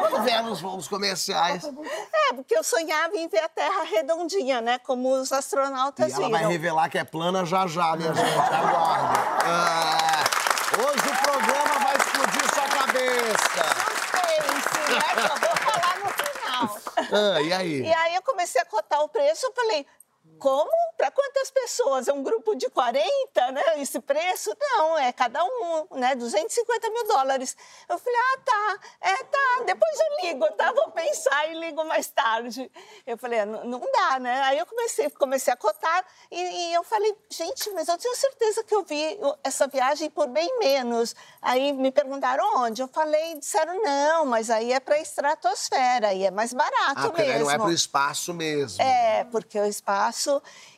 Quando vier nos voos comerciais. É, porque eu sonhava em ver a Terra redondinha, né? Como os astronautas E ela viram. vai revelar que é plana já já, minha gente. Aguarde. É. Hoje o programa vai explodir sua cabeça. Suspense, né? Só vou falar no final. Ah, e aí? E aí eu comecei a cotar o preço, eu falei, como? Para quantas pessoas? É um grupo de 40, né? Esse preço? Não, é cada um, né? 250 mil dólares. Eu falei, ah, tá, é, tá, depois eu ligo, tá? Vou pensar e ligo mais tarde. Eu falei, "Ah, não, não dá, né? Aí eu comecei, comecei a cotar e, e eu falei, gente, mas eu tenho certeza que eu vi essa viagem por bem menos. Aí me perguntaram onde? Eu falei, disseram, não, mas aí é para estratosfera, aí é mais barato Ah, mesmo. não é pro espaço mesmo. É, porque o espaço.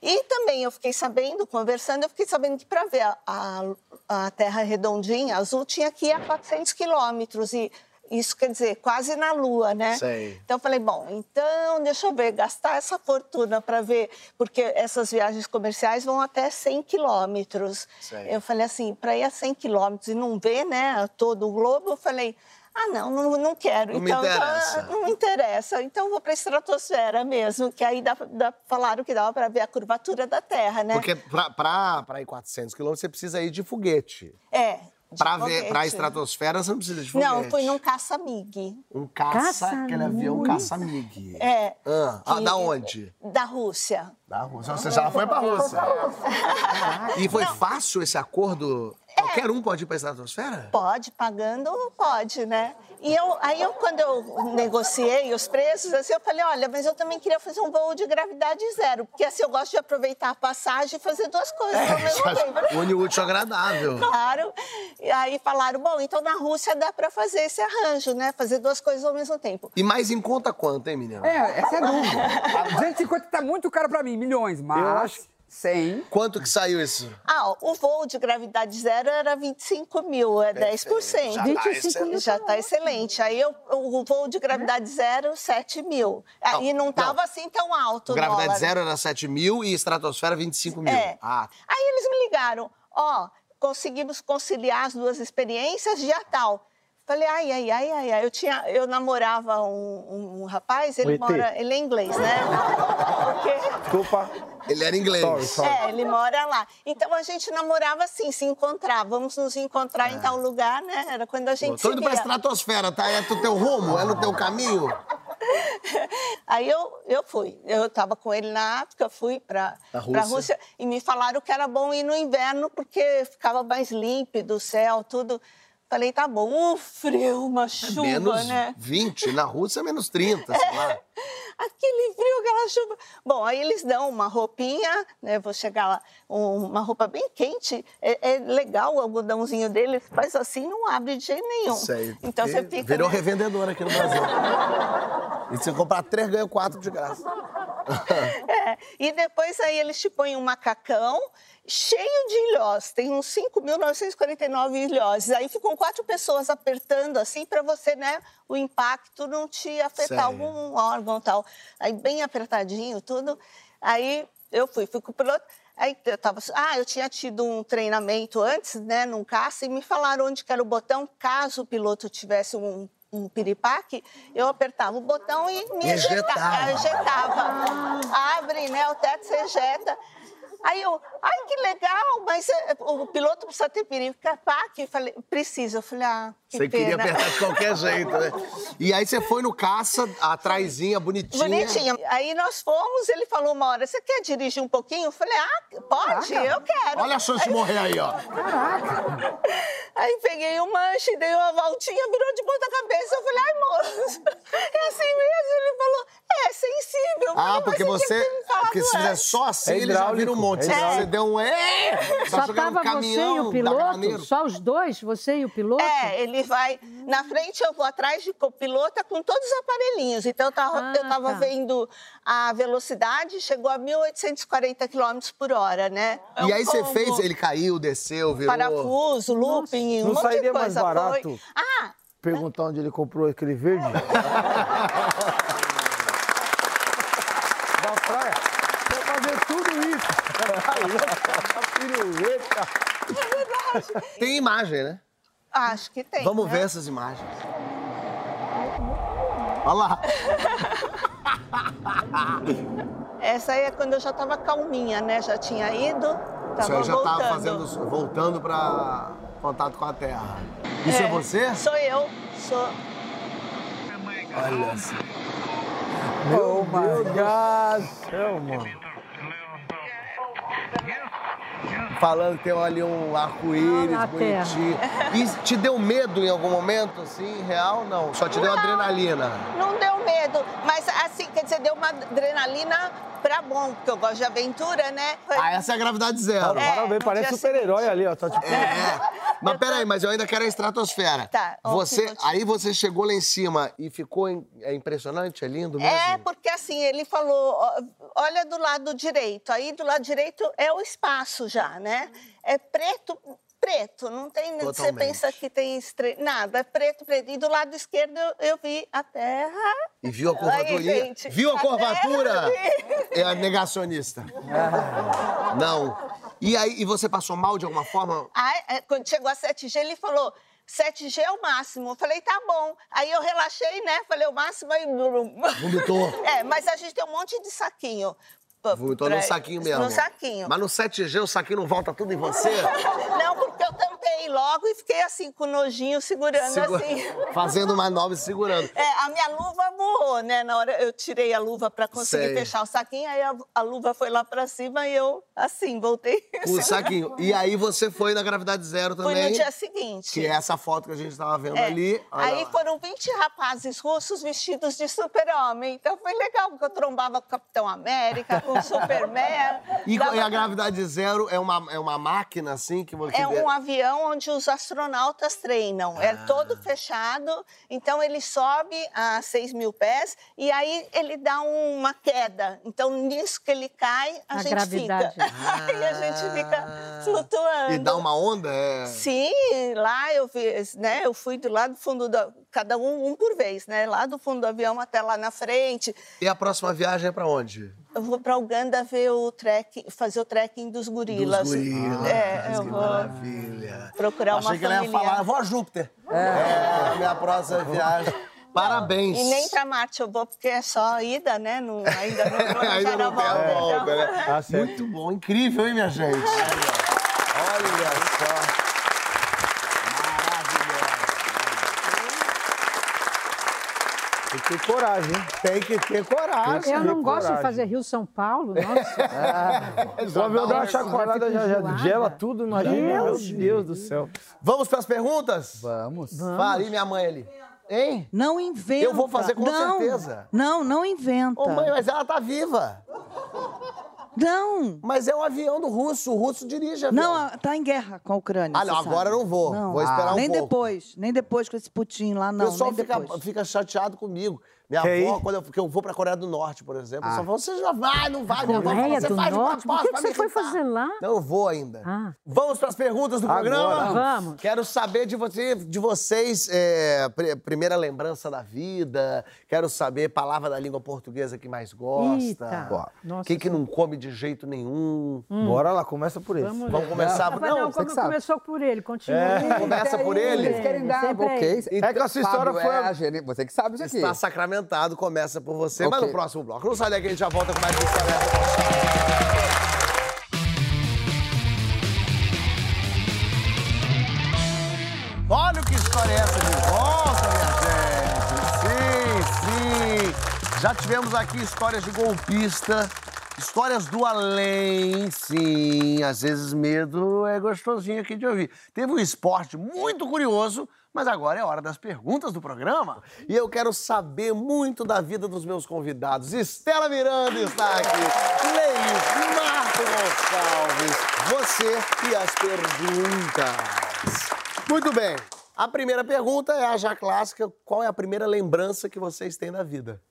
E também eu fiquei sabendo, conversando, eu fiquei sabendo que para ver a, a, a Terra redondinha, azul, tinha que ir a 400 quilômetros. E isso quer dizer, quase na Lua, né? Sei. Então eu falei, bom, então deixa eu ver, gastar essa fortuna para ver, porque essas viagens comerciais vão até 100 quilômetros. Eu falei assim, para ir a 100 quilômetros e não ver, né, todo o globo, eu falei. Ah, não, não, não quero. Não me então, interessa. não me interessa. Então vou para a estratosfera mesmo, que aí dá, dá- falaram que dava para ver a curvatura da Terra, né? Porque pra ir 400 quilômetros, você precisa ir de foguete. É. Pra, ver, foguete. estratosfera, você não precisa de foguete. Não, fui num caça-mig. Um caça, Caça aquele avião Mig. caça-mig. É. Ah, ah, que- da onde? Da Rússia. Da Rússia. Você já foi pra Rússia. E foi fácil esse acordo? Qualquer um pode ir pra estratosfera? Pode, pagando, pode, né? E eu, aí eu, quando eu negociei os preços, assim, eu falei, olha, mas eu também queria fazer um voo de gravidade zero, porque assim eu gosto de aproveitar a passagem e fazer duas coisas ao mesmo tempo. Une o útil agradável. Claro. E aí falaram, bom, então na Rússia dá para fazer esse arranjo, né? Fazer duas coisas ao mesmo tempo. E mais em conta quanto, hein, menina? É, essa é a dúvida. 250 tá muito caro pra mim, milhões, mas Eu acho- 100. Quanto que saiu isso? Ah, o voo de gravidade zero era 25 mil, é 10%. Já tá 25 excelente. mil. Já está excelente. Aí eu, o voo de gravidade zero, 7 mil. Aí não não. estava assim tão alto. o Gravidade dólar. zero era 7 mil e estratosfera 25 mil. É. Ah, Aí eles me ligaram, ó, conseguimos conciliar as duas experiências, dia tal. Falei, ai, ai, ai, ai, ai. Eu, tinha, eu namorava um, um rapaz, ele O ET. mora, ele é inglês, né? O quê? Desculpa. ele era inglês. Sorry, sorry. É, ele mora lá. Então a gente namorava assim, se encontrar. Vamos nos encontrar em tal lugar, né? Era quando a gente Tô indo pra estratosfera, tá? É no teu rumo? É no teu caminho? Aí eu, eu fui. Eu estava com ele na África, fui para Na a Rússia. Rússia e me falaram que era bom ir no inverno porque ficava mais límpido o céu, tudo. Falei, tá bom. Uh, frio, uma chuva, menos né? 20. Na Rússia, menos 30, sei lá. Aquele frio, aquela chuva. Bom, aí eles dão uma roupinha, né? Vou chegar lá, um- uma roupa bem quente. É, é legal o algodãozinho deles, faz assim, não abre de jeito nenhum. Sei. Então E você fica. Virou né? revendedor aqui no Brasil. e se você comprar três, ganha quatro de graça. É, e depois aí eles te põem um macacão cheio de ilhós. Tem uns 5.949 ilhós. Aí ficam quatro pessoas apertando assim para você, né, o impacto não te afetar Sei. algum órgão e tal. Aí bem apertadinho tudo. Aí eu fui, fui com o piloto. Aí eu tava, ah, eu tinha tido um treinamento antes, né, num caça, e me falaram onde que era o botão caso o piloto tivesse um um piripaque, eu apertava o botão e me Ejetava. ejetava. ejetava. Abre, né? O teto se ejeta. Aí eu, ai, que legal, mas eh, o piloto precisa ter piripaque. Eu falei, precisa. Eu falei, ah, que Você queria apertar de qualquer jeito, né? E aí você foi no caça, atraizinha, bonitinha. Bonitinha. Aí nós fomos, ele falou uma hora, você quer dirigir um pouquinho? Eu falei, ah, pode, eu quero. Olha a chance de morrer aí, ó. Aí peguei o manche, dei uma voltinha, virou de ponta cabeça. Eu falei, ai, moço, é assim mesmo? Ele falou, é sensível. Eu falei, Ah, porque "Mas você. Porque se fizer é." só assim, É ele já vira um monte. é Você- deu um. É! Só Tá tava um caminhão, você e o piloto? Só os dois? Você e o piloto? É, ele vai na frente, eu vou atrás de copilota com todos os aparelhinhos. Então eu tava, Ah, eu tava tá. vendo a velocidade, chegou a 1.840 km por hora, né? É E um aí você combo. fez, ele caiu, desceu, virou. Parafuso, looping, um Não monte de sairia coisa. mais barato? Foi. Ah, Perguntar onde ele comprou aquele verde? da praia. Quer fazer tudo isso. Pirueta. Tem imagem, né? Acho que tem. Vamos né? ver essas imagens. Olha lá. Essa aí é quando eu já estava calminha, né? Já tinha ido, O estava senhor já voltando. tá fazendo, voltando para contato com a Terra. Isso é, você? Sou eu, sou. Olha só. Oh my God! Céu, mano. Falando que tem ali um arco-íris Olha a Terra. bonitinho. E te deu medo em algum momento, assim, real? Não. Só te deu Não. adrenalina. Não deu medo, mas assim, quer dizer, deu uma adrenalina pra bom, porque eu gosto de aventura, né? Foi- Ah, essa é a gravidade zero. É, Parabéns, parece dia super-herói ali, ó. Tá tipo... É. Mas peraí, mas eu ainda quero a estratosfera. Tá, Você, aí você chegou lá em cima e ficou é impressionante, é lindo mesmo? É, porque assim, ele falou, olha do lado direito. Aí do lado direito é o espaço já, né? É preto, preto, não tem. Você Totalmente. pensa que tem estre... nada, é preto, preto. E do lado esquerdo eu, eu vi a terra. E viu a curvatura? Aí, gente, viu a a curvatura? terra, É a negacionista. Não. E aí, e você passou mal de alguma forma? Aí, é, quando chegou a 7G, ele falou. 7G é o máximo. Eu falei, tá bom. Aí eu relaxei, né? Falei, o máximo aí. Vomitou? É, mas a gente tem um monte de saquinho. Vomitou pra- no saquinho mesmo. No saquinho. Mas no 7G o saquinho não volta tudo em você? Não, porque eu tampei logo e fiquei assim, com nojinho, segurando Segura- assim. Fazendo manobra e segurando. É, a minha luva voou, né? Na hora eu tirei a luva para conseguir Sei. fechar o saquinho, aí a, a luva foi lá para cima e eu, assim, voltei. Com o saquinho. E aí você foi na gravidade zero também. no dia seguinte. Que é essa foto que a gente tava vendo É. ali. Olha Aí lá. foram 20 rapazes russos vestidos de super-homem. Então foi legal, porque eu trombava com o Capitão América, com o Superman. E, Dava- e a gravidade zero é uma, é uma máquina assim que você. É um avião onde os astronautas treinam. Ah. É todo fechado, então ele sobe a 6 mil pés e aí ele dá uma queda. Então, nisso que ele cai, a, A gente gravidade. fica. Aí a gente fica flutuando. E dá uma onda? É... Sim, lá eu vi, né? Eu fui do lado do fundo da. Cada um, um por vez, né? Lá do fundo do avião até lá na frente. E a próxima viagem é pra onde? Eu vou para Uganda ver o trek, fazer o trekking dos gorilas. Dos gorilas. É, eu que vou maravilha. procurar uma Achei que ela ia falar, eu vou a Júpiter. É, a minha próxima viagem. Parabéns. E nem para Marte eu vou, porque é só ida, né? Não, ainda não Ainda planejaram a não volta. volta, então- né? Tá. Muito bom, incrível, hein, minha gente? Olha só. Tem que ter coragem, hein? Tem que ter coragem. Eu não gosto de coragem. fazer Rio-São Paulo, nossa. O avião dá uma Fico chacoalhada, já, já gela tudo, imagina. Meu Deus. Deus do céu. Vamos para as perguntas? Vamos. Fala, e minha mãe ali? Hein? Não inventa. Eu vou fazer com não, certeza. Não, não inventa. Ô, mãe, mas ela tá viva. Não. Mas é um avião do russo, o russo dirige avião. Não, tá em guerra com a Ucrânia. Ah, não, agora sabe. eu não vou. Vou esperar um nem pouco. depois, nem depois com esse Putin lá, O não. pessoal nem fica, fica chateado comigo. Minha Quer avó, ir? quando eu, que eu vou pra Coreia do Norte, por exemplo, Ah. só fala, você já vai, não vai, não vai. Coreia Você do faz de Norte? propósito O que que pra você foi fazer lá? Não, eu vou ainda. Ah. Vamos pras perguntas do Agora. programa? Vamos. Quero saber de, você, de vocês, é, pri- primeira lembrança da vida, quero saber palavra da língua portuguesa que mais gosta. O que, que não come de jeito nenhum. Bora lá, começa por esse. Vamos Vamos começar por... não, Não, como que sabe. começou por ele, continua. É. Começa por ele? Eles querem dar, Sempre ok. É que a sua história foi é Você que sabe isso aqui. Está sacramentado, começa por você. Mas Ok. no próximo bloco. Não sai daqui, a gente já volta com mais história essa. Olha o que história é essa de volta, minha gente. Sim, sim. Já tivemos aqui histórias de golpista, histórias do além. Sim, às vezes medo é gostosinho aqui de ouvir. Teve um esporte muito curioso, mas agora é hora das perguntas do programa. E eu quero saber muito da vida dos meus convidados. Estela Miranda está aqui. Leis Marco Gonçalves. Você e as perguntas. Muito bem. A primeira pergunta é a já clássica. Qual é a primeira lembrança que vocês têm da vida?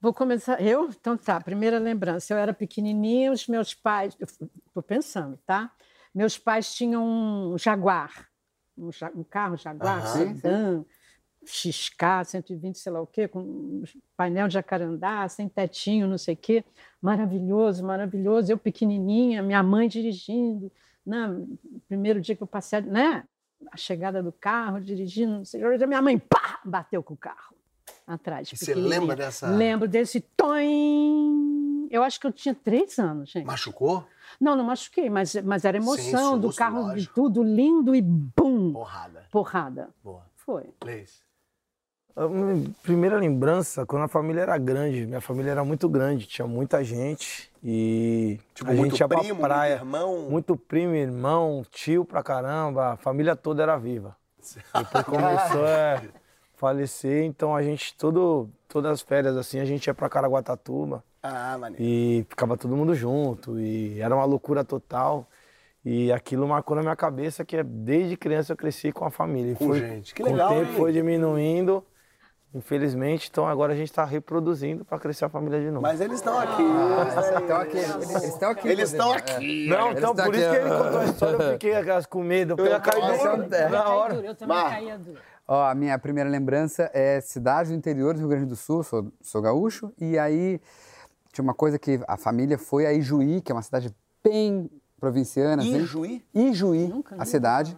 Vou começar. Eu? Então tá, primeira lembrança. Eu era pequenininha, os meus pais. Estou pensando, tá? Meus pais tinham um Jaguar, um, um carro Jaguar, Aham. sedã, XK, 120, sei lá o quê, com um painel de jacarandá, sem tetinho, não sei o quê. Maravilhoso, maravilhoso. Eu pequenininha, minha mãe dirigindo. Né? Primeiro dia que eu passei, né? A chegada do carro, dirigindo, não sei o quê. Minha mãe, pá, bateu com o carro atrás. Você lembra dessa- Lembro desse toim. Eu acho que eu tinha três anos, gente. Machucou? Não, não machuquei, mas, mas era emoção Sim, do carro, de lógico. tudo lindo e bum! Porrada. Porrada. Boa. Foi. Leis. A minha primeira lembrança, quando a família era grande, minha família era muito grande, tinha muita gente e Tipo, a muito gente ia pra primo, praia. muito irmão? Muito primo, irmão, tio pra caramba, a família toda era viva. Depois começou a falecer, então a gente, todo, todas as férias assim, a gente ia pra Caraguatatuba Ah, maneiro. e ficava todo mundo junto e era uma loucura total. E aquilo marcou na minha cabeça que desde criança eu cresci com a família. E Com foi, gente. Que com legal, o tempo hein? foi diminuindo, infelizmente. Então agora a gente está reproduzindo para crescer a família de novo. Mas eles estão aqui. Eles estão aqui. Eles estão aqui. Eles estão aqui. Não, eles então por aqui, isso que ele contou a história, eu fiquei com medo. Eu ia cair duro é. na hora. Eu também Bah. caía duro. Ó, a minha primeira lembrança é cidade do interior do Rio Grande do Sul, sou, sou gaúcho, e aí tinha uma coisa que a família foi a Ijuí, que é uma cidade bem provinciana. assim. Ijuí? Ijuí, Nunca, a cidade.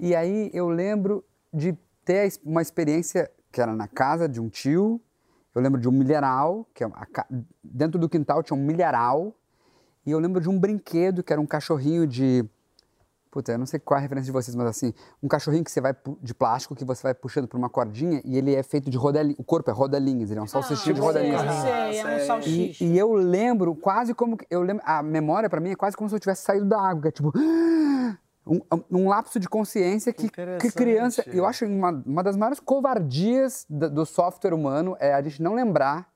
E aí eu lembro de ter uma experiência que era na casa de um tio, eu lembro de um milharal, que é a ca- dentro do quintal tinha um milharal, e eu lembro de um brinquedo que era um cachorrinho de Puta, eu não sei qual é a referência de vocês, mas assim, um cachorrinho que você vai de plástico que você vai puxando por uma cordinha e ele é feito de rodelinhas. O corpo é rodelinhas, ele é um salsichinho de Ah, sei, rodelinhas. sei, é um E, salsicha. e eu lembro quase como que- eu lembro, a memória pra mim é quase como se eu tivesse saído da água, que é tipo um, um lapso de consciência que, que criança, eu acho uma, uma das maiores covardias do software humano é a gente não lembrar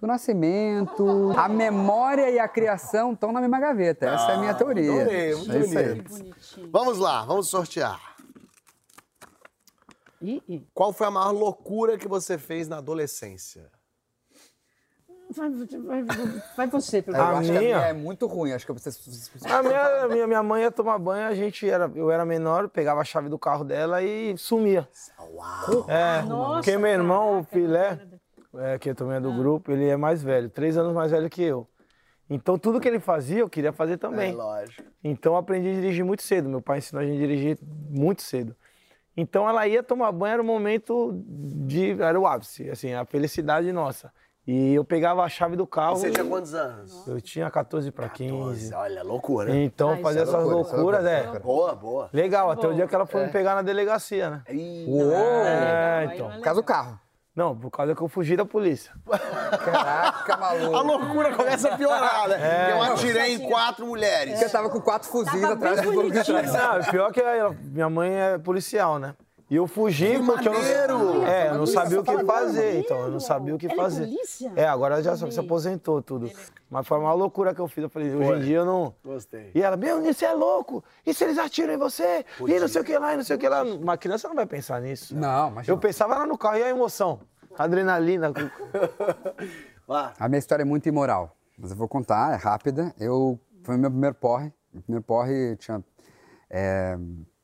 do nascimento, a memória e a criação estão na mesma gaveta. Essa é a minha teoria. Ah, Adorei, muito é isso aí. bonito. Vamos lá, vamos sortear. Ih, ih. Qual foi a maior loucura que você fez na adolescência? Vai, vai, vai, você, pelo Eu A acho que a minha? é muito ruim, acho que você... A minha, a minha, minha mãe ia tomar banho, a gente era, eu era menor, pegava a chave do carro dela e sumia. Uau! É, Nossa, porque meu irmão, o caraca, cara. É, que também é do grupo, ele é mais velho, três anos mais velho que eu. Então tudo que ele fazia, eu queria fazer É também. lógico. Então eu aprendi a dirigir muito cedo. Meu pai ensinou a gente a dirigir muito cedo. Então ela ia tomar banho, era o momento de. Era o ápice, assim, a felicidade nossa. E eu pegava a chave do carro. Você tinha quantos anos? Eu tinha 14 para 15. 14. Olha, loucura. Então Ah, fazia é essas loucura, é loucuras, loucura, é. é loucura. Boa, boa. Legal, até o bom. dia que ela foi me pegar na delegacia, né? Uou! É, Aí então. não é Por causa do carro. Não, por causa que eu fugi da polícia. Caraca, A maluco. loucura começa a piorar, né? Eu atirei em quatro mulheres. Porque eu tava com quatro fuzis Tava atrás do banco de trás. Não, pior que ela- minha mãe é policial, né? E eu fugi Que porque eu maneiro! não, é, eu não sabia o que fazer, maneiro. então eu não sabia o que Ela é fazer. É, agora já se Amei. se aposentou tudo. Mas foi uma loucura que eu fiz. Eu falei, hoje em dia eu não. Gostei. E ela, meu, você é louco? E se eles atiram em você? E não sei o que lá, e não sei o que lá. Uma criança não vai pensar nisso. Não, mas Eu pensava lá no carro, e a emoção? Adrenalina. Vá. A minha história é muito imoral, mas eu vou contar, é rápida. Eu foi o meu primeiro porre. Meu primeiro porre tinha é,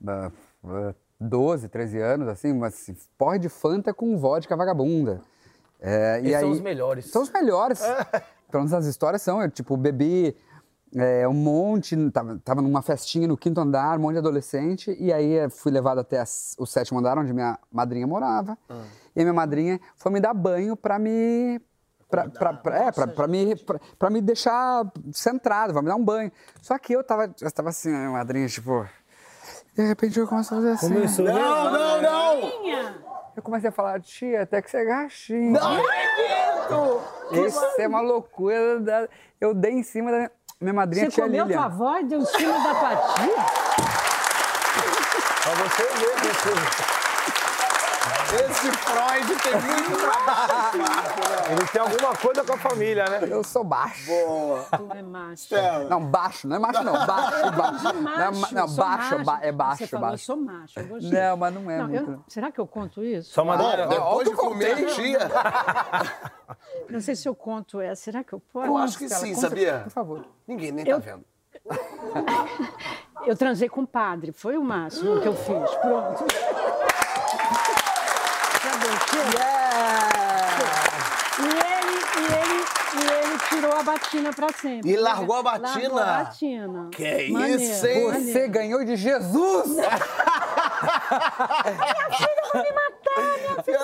ah, ah, 12, 13 anos, assim, mas porre de Fanta com vodka vagabunda. É, e são aí- os melhores. São os melhores. Pelo menos as histórias são. Eu, tipo, bebi é, um monte, tava, tava numa festinha no quinto andar, um monte de adolescente, e aí fui levado até as- o sétimo andar, onde minha madrinha morava. E a minha madrinha foi me dar banho pra me. Pra, pra, pra- é, pra, pra me, pra, pra me deixar centrado, vai me dar um banho. Só que eu tava, eu tava assim, a minha madrinha, tipo. De repente eu começo a fazer assim. Começou, né? Não, não, não! Eu comecei a falar, tia, até que você é gatinho. Não acredito! Isso é uma loucura. da- Eu dei em cima da minha, minha madrinha, Você tia comeu Lilian. tua avó e deu em cima da tua tia? Pra você ver, você. Esse Freud tem muito trabalho. Ele tem alguma coisa com a família, né? Eu sou baixo. Tu é macho. Não, baixo, não é macho, não. Baixo, baixo. Não, é baixo, ba- é baixo, Você falou, baixo. sou macho. eu gostei. Não, mas não é Não, eu- muito. será que eu conto isso? Só uma Olha, depois de eu comer tia, Não sei se eu conto essa. Será que eu posso? eu acho que sim, conta- sabia? Por favor. Ninguém nem tá Eu- vendo. Eu transei com o padre. Foi o máximo que eu fiz. Pronto. Acabou, chega. E ele, e ele, e ele tirou a batina pra sempre. E largou a batina? Largou a batina. Que Maneiro, isso, hein? maneiro. Você ganhou de Jesus!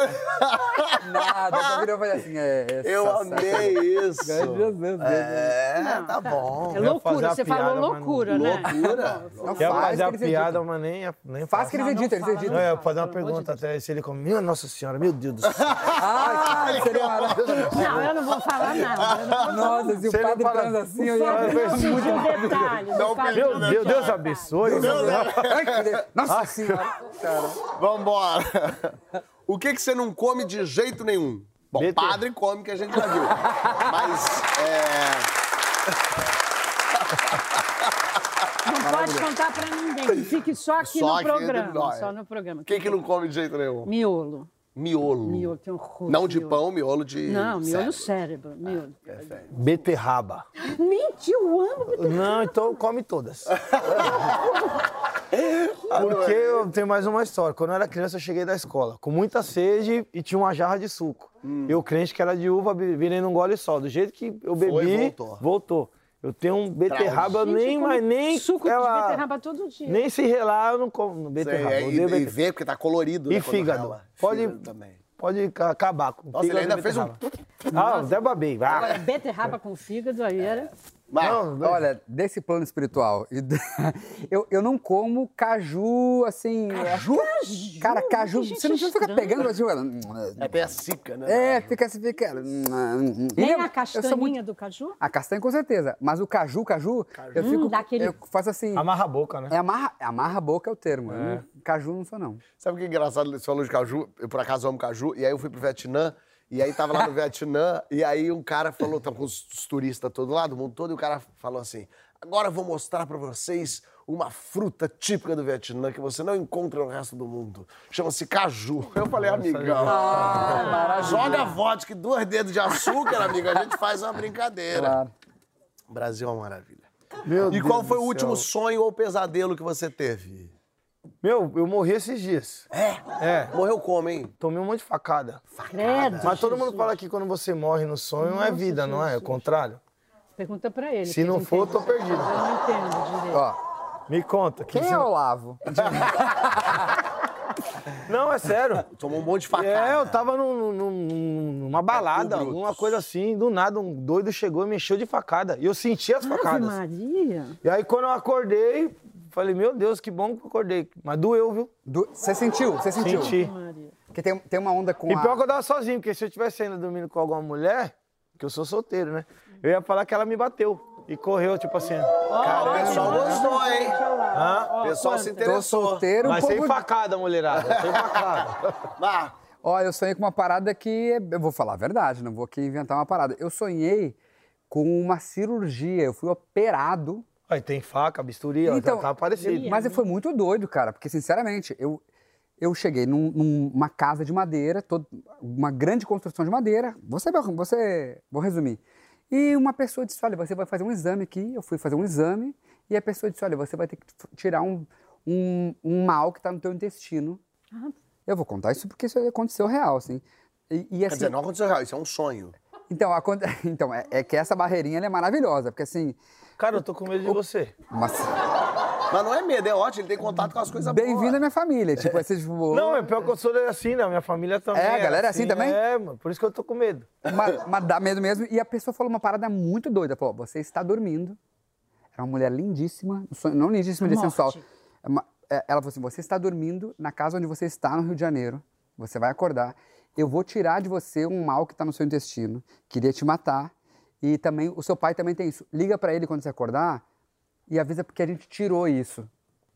Nada, só virou e falei assim, é... essa Eu amei isso. Jesus mesmo. É, tá bom. É fazer loucura, você piada, falou loucura, né? Loucura. Não Quer faz fazer que a piada, editam. mas nem, nem Faz que eles Não, não editam, eles editam. Não, eu Não, fazer uma pergunta até se ele come. Minha Nossa Senhora, meu Deus do céu. Ah, seria maravilhoso. Não, eu não vou falar nada. Não vou Nossa, se o não padre transa assim, eu ia... não. Não, Meu não Deus, Deus abençoe. Ai. Nossa senhora. Cara. Vambora. O que, que você não come de jeito nenhum? Bom, BT. padre come, que a gente já viu. Mas, é... Não pode contar pra ninguém. que Fique só aqui Só no aqui programa. Só no programa. Quem que não come de jeito nenhum? Miolo. Miolo. Miolo, tem um rosto. Não de miolo. pão, miolo de... Não, miolo cérebro. cérebro. Miolo. Beterraba. Mentira, eu amo. Não, então come todas. Porque eu tenho mais uma história. Quando eu era criança, eu cheguei da escola com muita sede e tinha uma jarra de suco. Eu crente que era de uva, vi- virei num gole só. Do jeito que eu bebi, voltou. voltou. Eu tenho um beterraba, eu Gente, nem, mas nem Suco ela, de beterraba todo dia. Nem se relar, eu não como Sei, beterraba. é, Eu e, odeio e vê, porque tá colorido, E né, fígado. Pode- Fígado também. Pode ca- acabar com Nossa, ele ainda fez um... Ah, até babei. Ah. Agora, beterraba com fígado, aí era... Vai. Não, Olha, desse plano espiritual, eu, eu não como caju, assim... Caju? Cara, caju, Que gente você não fica estranha. pegando... Assim, É bem a cica, né? é, fica assim, fica... Nem Eu- a eu castanhinha sou muito- do caju? A castanha com certeza, mas o caju, caju, eu fico... Hum, dá aquele- Eu faço assim... Amarra a boca, né? É amarra, amarra a boca é o termo. eu não- caju não sou, não. Sabe o que é engraçado? Você falou de caju, eu por acaso amo caju, e aí eu fui pro Vietnã, e aí tava lá no Vietnã, e aí um cara falou, tava com os, os turistas todo lá, do mundo todo, e o cara falou assim, agora eu vou mostrar pra vocês uma fruta típica do Vietnã que você não encontra no resto do mundo. Chama-se caju. Eu falei, amigão, joga vodka e dois dedos de açúcar, amigo, a gente faz uma brincadeira. Claro. Brasil é uma maravilha. Meu E Deus qual foi o último céu. sonho ou pesadelo que você teve? Meu, eu morri esses dias. É? É. Morreu como, hein? Tomei um monte de facada. Credo. Mas todo mundo fala que quando você morre no sonho não é vida, não é? É o contrário. Pergunta pra ele. Se não for, eu tô perdido. Eu não entendo direito. Ó, Me conta. que quem é Olavo? Não, é sério. Tomou um monte de facada. É, eu tava num- num- num- numa balada, alguma coisa assim. Do nada, um doido chegou e me encheu de facada. E eu senti as Ave facadas. Maria. E aí, quando eu acordei, falei, meu Deus, que bom que eu acordei. Mas doeu, viu? Você sentiu? Você sentiu? Senti. Porque tem, tem uma onda com E a... pior que eu tava sozinho, porque se eu tivesse ainda dormindo com alguma mulher, que eu sou solteiro, né? Eu ia falar que ela me bateu. E correu, tipo assim. Cara, o pessoal gostou, hein? Hã? O pessoal se Tô interessou. solteiro, Mas um sem facada, mulherada. Sem facada. Vá. Olha, eu sonhei com uma parada que... Eu vou falar a verdade, não vou aqui inventar uma parada. Eu sonhei com uma cirurgia. Eu fui operado Aí tem faca, bisturi, ó, Então, tá, tá parecido. Mas foi muito doido, cara, porque, sinceramente, eu, eu cheguei num- numa casa de madeira, todo, uma grande construção de madeira. Você, vai- você, vou resumir. E uma pessoa disse: Olha, você vai fazer um exame aqui. Eu fui fazer um exame e a pessoa disse: Olha, você vai ter que tirar um, um, um mal que está no teu intestino. Eu vou contar isso porque isso aconteceu real, assim. E, e, Quer assim, dizer, não aconteceu real, isso é um sonho. então, aconte- então é, é que essa barreirinha ela é maravilhosa, porque assim, Cara, eu tô com medo de você. mas, Mas não é medo, é ótimo, ele tem contato com as coisas boas. bem-vindo à minha família. Tipo, esse, tipo, Não, é pior que eu sou assim, né? Minha família também. É, a galera é assim também? É, mano. Por isso que eu tô com medo. Mas, mas dá medo mesmo. E a pessoa falou uma parada muito doida. Falou, você está dormindo. Era uma mulher lindíssima, não lindíssima de sensual. É é, Ela falou assim, você está dormindo na casa onde você está no Rio de Janeiro. Você vai acordar. Eu vou tirar de você um mal que está no seu intestino. Queria te matar. E também, o seu pai também tem isso. Liga para ele quando você acordar e avisa porque a gente tirou isso.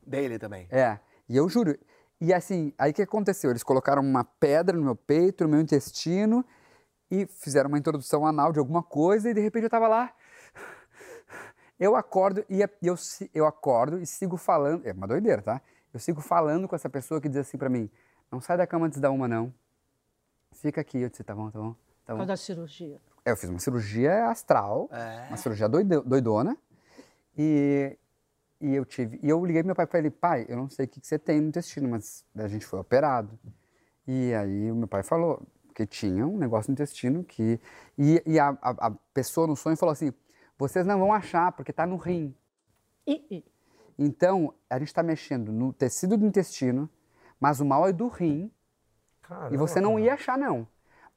Dele também. É, e eu juro. E assim, aí o que aconteceu? Eles colocaram uma pedra no meu peito, no meu intestino, e fizeram uma introdução anal de alguma coisa, e de repente eu tava lá. Eu acordo e é- eu, eu acordo e sigo falando. É uma doideira, tá? Eu sigo falando com essa pessoa que diz assim pra mim: não sai da cama antes da uma, não. Fica aqui. Eu disse: tá bom, tá bom. Tá Por bom. causa da cirurgia. É, Eu fiz uma cirurgia astral, É. uma cirurgia doido- doidona. E, e eu tive. E eu liguei pro meu pai e falei, pai, eu não sei o que, que você tem no intestino, mas a gente foi operado. E aí o meu pai falou que tinha um negócio no intestino que. E, e a, a, a pessoa no sonho falou assim: vocês não vão achar, porque tá no rim. E, e- Então, a gente está mexendo no tecido do intestino, mas o mal é do rim. Caramba, E você não ia achar, não.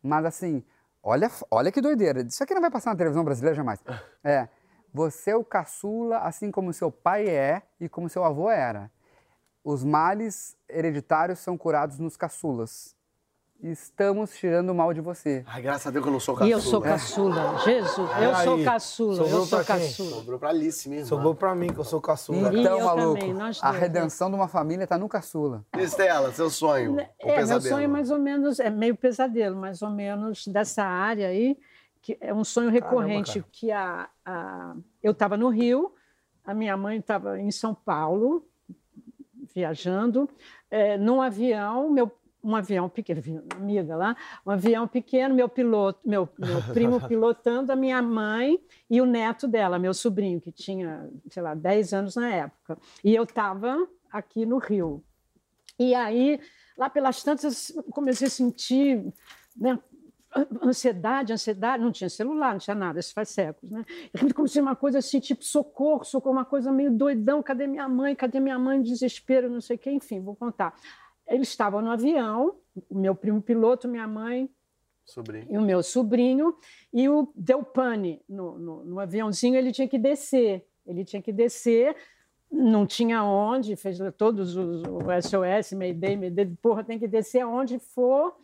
Mas assim, olha, olha que doideira. Isso aqui não vai passar na televisão brasileira jamais. É. Você é o caçula, assim como seu pai é e como seu avô era. Os males hereditários são curados nos caçulas. Estamos tirando o mal de você. Ai, graças a Deus que eu não sou e caçula. eu sou caçula. Jesus, eu Aí, sou caçula, eu sobrou sou pra quem? caçula. Sobrou pra Alice mesmo. Sobrou pra mim, que eu sou caçula. E Então, eu maluco, também, nós a dois, redenção de uma família está no caçula. Estela, seu sonho. ou É, meu pesadelo? sonho é mais ou menos, é meio pesadelo, mais ou menos dessa área aí, que é um sonho recorrente, cara. que a, a- eu estava no Rio, a minha mãe estava em São Paulo, viajando, é, num avião, meu um avião pequeno, amiga lá, um avião pequeno, meu piloto, meu, meu primo pilotando, a minha mãe e o neto dela, meu sobrinho, que tinha, sei lá, 10 anos na época. E eu estava aqui no Rio. E aí, lá pelas tantas, eu comecei a sentir né, ansiedade, ansiedade. Não tinha celular, não tinha nada, isso faz séculos. Né? Repente comecei uma coisa assim, tipo socorro, socorro, uma coisa meio doidão. Cadê minha mãe? Cadê minha mãe? Desespero, não sei o quê. Enfim, vou contar. Eles estavam no avião, o meu primo piloto, minha mãe Sobrinho. e o meu sobrinho, e o deu pane no, no, no aviãozinho, ele tinha que descer. Ele tinha que descer, não tinha onde, fez todos os o SOS, Mayday, Mayday, porra, tem que descer aonde for.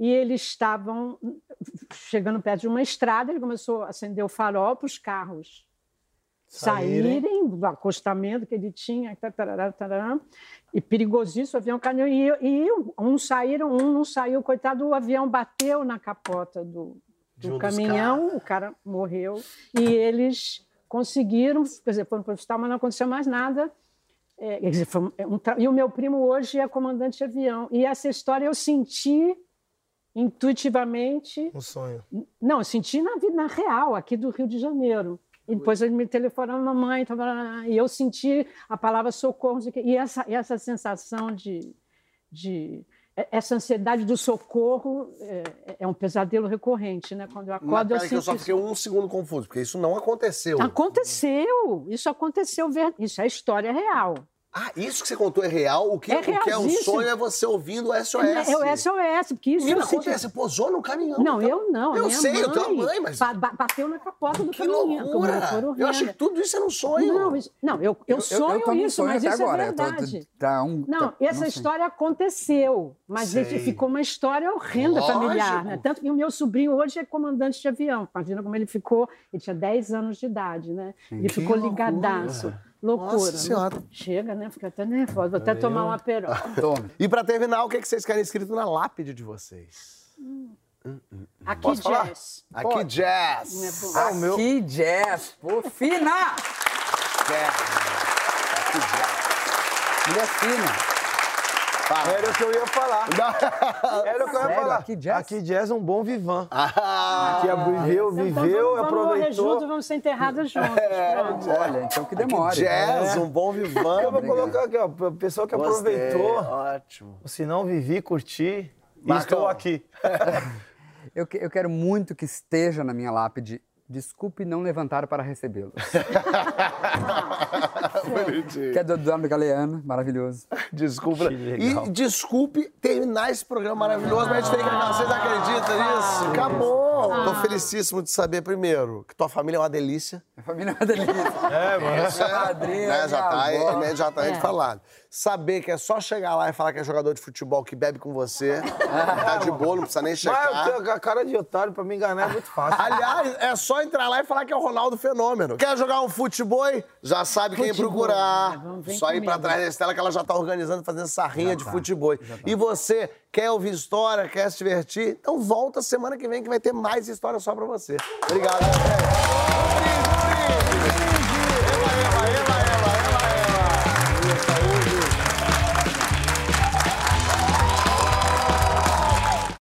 E eles estavam chegando perto de uma estrada, ele começou a acender o farol para os carros Saírem. saírem do acostamento que ele tinha, tarará, tarará, e perigosíssimo, o avião caiu, e, e um saíram, um não saiu, coitado, o avião bateu na capota do, do um caminhão, o cara morreu, e eles conseguiram, quer dizer, foram para o hospital, mas não aconteceu mais nada. É, quer dizer, um- é e o meu primo hoje é comandante de avião. E essa história eu senti intuitivamente Um sonho. não, eu senti na vida na real, aqui do Rio de Janeiro. E depois ele me telefonou, mamãe, tava lá, e eu senti a palavra socorro. E essa, essa sensação de, de. Essa ansiedade do socorro é, é um pesadelo recorrente, né? Quando eu Mas acordo, eu que eu sinto. só isso. fiquei um segundo confuso, porque isso não aconteceu. Aconteceu! Isso aconteceu, isso é história real. Ah, isso que você contou é real? O que É o que é um sonho é você ouvindo o SOS. É o SOS, porque isso Menina, eu senti- acontece, você posou no caminhão. Não, então. eu não. Eu sei, mãe eu tenho uma mãe, mas- ba- ba- Bateu na capota do Que caminhão. loucura! como Eu achei que tudo isso era um sonho. Não, isso- não eu, eu, sonho tô num isso, sonho mas isso agora. é Eu tô- verdade. tá um- Não, tá- essa sei. história aconteceu, mas ficou uma história horrenda Lógico. familiar. Né? Tanto que o meu sobrinho hoje é comandante de avião. Imagina como ele ficou. Ele tinha 10 anos de idade, né? Ele Que ficou loucura. ligadaço. Loucura. Nossa Senhora. Chega, né? Fica até nervosa. Vou até tomar um aperol. Tome. E pra terminar, o que que vocês querem escrito na lápide de vocês? Aqui, Posso falar? Jazz. Aqui, Pode. Jazz. É. Ah, o meu... Que jazz, pô, fina! Jazz. Aqui, Jazz. Mulher fina. Era o que eu ia falar. Era o que eu ia Sério? falar. Aqui Jazz? Aqui Jazz é um bom vivan. Ah, Que viveu, Então viveu, vamos, vamos morrer juntos, aproveitou. vamos ser enterradas juntos. Pronto. Olha, então que demore. jazz, um bom vivan. Eu vou colocar aqui, ó, o pessoal que Gostei, aproveitou. Ótimo. Se não vivi, curti. E Marcão. estou aqui. Eu, que- eu quero muito que esteja na minha lápide. Desculpe não levantar para que é do Eduardo Galeano, maravilhoso. Desculpa. E desculpe terminar esse programa maravilhoso, mas a gente tem que acabar. Vocês acreditam nisso? Acabou. Tô felicíssimo de saber, primeiro, que tua família é uma delícia. A família é uma delícia. É, mano. Isso é, madrinha, né, já tá minha avó. imediatamente É. falado. Saber que é só chegar lá e falar que é jogador de futebol que bebe com você, tá de boa, não precisa nem Mas checar. eu tenho a cara de otário pra me enganar é muito fácil. Aliás, é só entrar lá e falar que é o Ronaldo Fenômeno. Quer jogar um futebol? Já sabe quem Futebol, procurar. né? Vamos, Só ir pra comigo. trás da Estela que ela já tá organizando, fazendo sarrinha de futebol. E você quer ouvir história, quer se divertir? Então volta semana que vem que vai ter mais história só pra você. Obrigado.